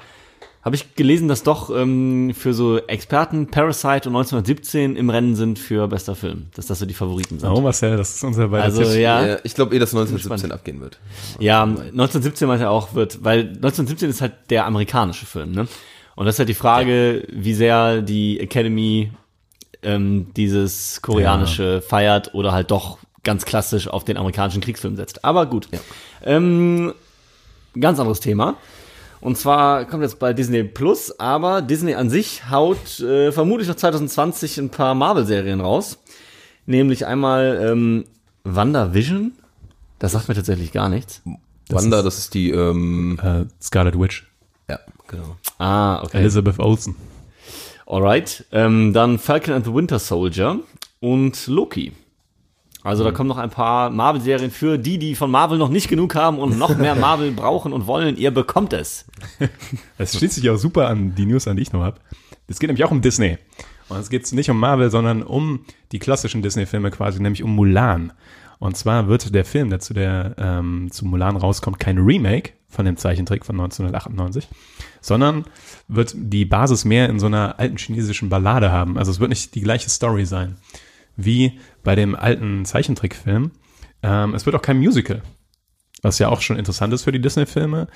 S6: habe ich gelesen, dass doch ähm, für so Experten Parasite und 1917 im Rennen sind für bester Film. Dass das so die Favoriten sind.
S1: Oh, Marcel, das ist unser beider
S6: also ja,
S2: Ja, ich glaube eh, dass 1917
S6: Spannend.
S2: abgehen wird.
S6: ja, 1917 meinte er auch wird, weil 1917 ist halt der amerikanische Film, ne? Und das ist halt die Frage, wie sehr die Academy ähm, dieses koreanische feiert oder halt doch ganz klassisch auf den amerikanischen Kriegsfilm setzt. Aber gut. Ähm, ganz anderes Thema. Und zwar kommt jetzt bei Disney Plus, aber Disney an sich haut äh, vermutlich noch 2020 ein paar Marvel-Serien raus. Nämlich einmal ähm, WandaVision. Das sagt mir tatsächlich gar nichts.
S2: Wanda, das ist die, ähm,
S1: Äh, Scarlet Witch.
S2: ja, genau.
S6: Ah, okay.
S1: Elizabeth Olsen.
S6: Alright. Ähm, dann Falcon and the Winter Soldier und Loki. Also da kommen noch ein paar Marvel-Serien für die, die von Marvel noch nicht genug haben und noch mehr Marvel brauchen und wollen. Ihr bekommt es.
S1: Das schließt sich auch super an die News, an die ich noch habe. Es geht nämlich auch um Disney. Und es geht nicht um Marvel, sondern um die klassischen Disney-Filme quasi, nämlich um Mulan. Und zwar wird der Film, der zu, der, ähm, zu Mulan rauskommt, kein Remake von dem Zeichentrick von 1998, sondern wird die Basis mehr in so einer alten chinesischen Ballade haben. Also es wird nicht die gleiche Story sein wie bei dem alten Zeichentrickfilm. Ähm, es wird auch kein Musical. was ja auch schon interessant ist für die Disney-Filme.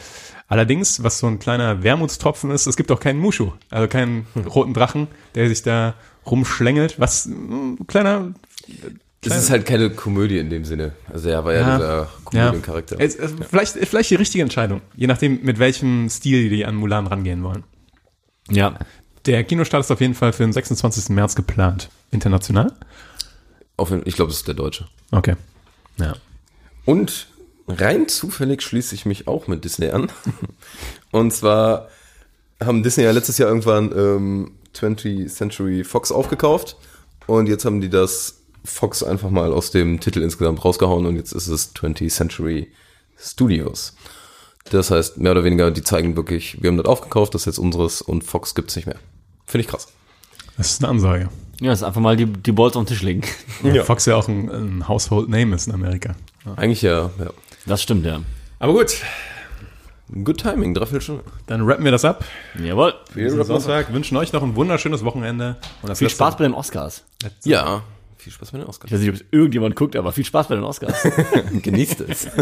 S1: Allerdings, was so ein kleiner Wermutstropfen ist, es gibt auch keinen Mushu, also keinen roten Drachen, der sich da rumschlängelt, was ein kleiner
S2: Das ist halt keine Komödie in dem Sinne. Also er war ja,
S1: Ja.
S2: dieser Komödiencharakter.
S1: Es, vielleicht, vielleicht die richtige Entscheidung, je nachdem, mit welchem Stil die an Mulan rangehen wollen.
S6: Ja.
S1: Der Kinostart ist auf jeden Fall für den 26. März geplant. International?
S2: Auf, ich glaube, es ist der Deutsche.
S1: Okay. Ja.
S2: Und rein zufällig schließe ich mich auch mit Disney an. Und zwar haben Disney ja letztes Jahr irgendwann ähm, 20th Century Fox aufgekauft. Und jetzt haben die das Fox einfach mal aus dem Titel insgesamt rausgehauen und jetzt ist es 20th Century Studios. Das heißt, mehr oder weniger, die zeigen wirklich, wir haben das aufgekauft, das ist jetzt unseres und Fox gibt's nicht mehr. Finde ich krass.
S1: Das ist eine Ansage.
S6: Ja, ist einfach mal die, die Balls auf den Tisch legen.
S1: Ja. Fox ja auch ein, ein Household Name ist in Amerika.
S2: Eigentlich ja, ja.
S6: Das stimmt, ja.
S1: Aber gut,
S2: Good Timing, dreiviertel Stunde.
S1: dann rappen wir das ab.
S6: Jawohl.
S1: Diesen Sonntag wünschen euch noch ein wunderschönes Wochenende. Und das
S6: Viel
S1: letzte-
S6: Spaß bei den Oscars.
S2: Ja, viel Spaß mit den Oscars.
S6: Ich weiß nicht, ob es irgendjemand guckt, aber viel Spaß bei den Oscars.
S2: Genießt es.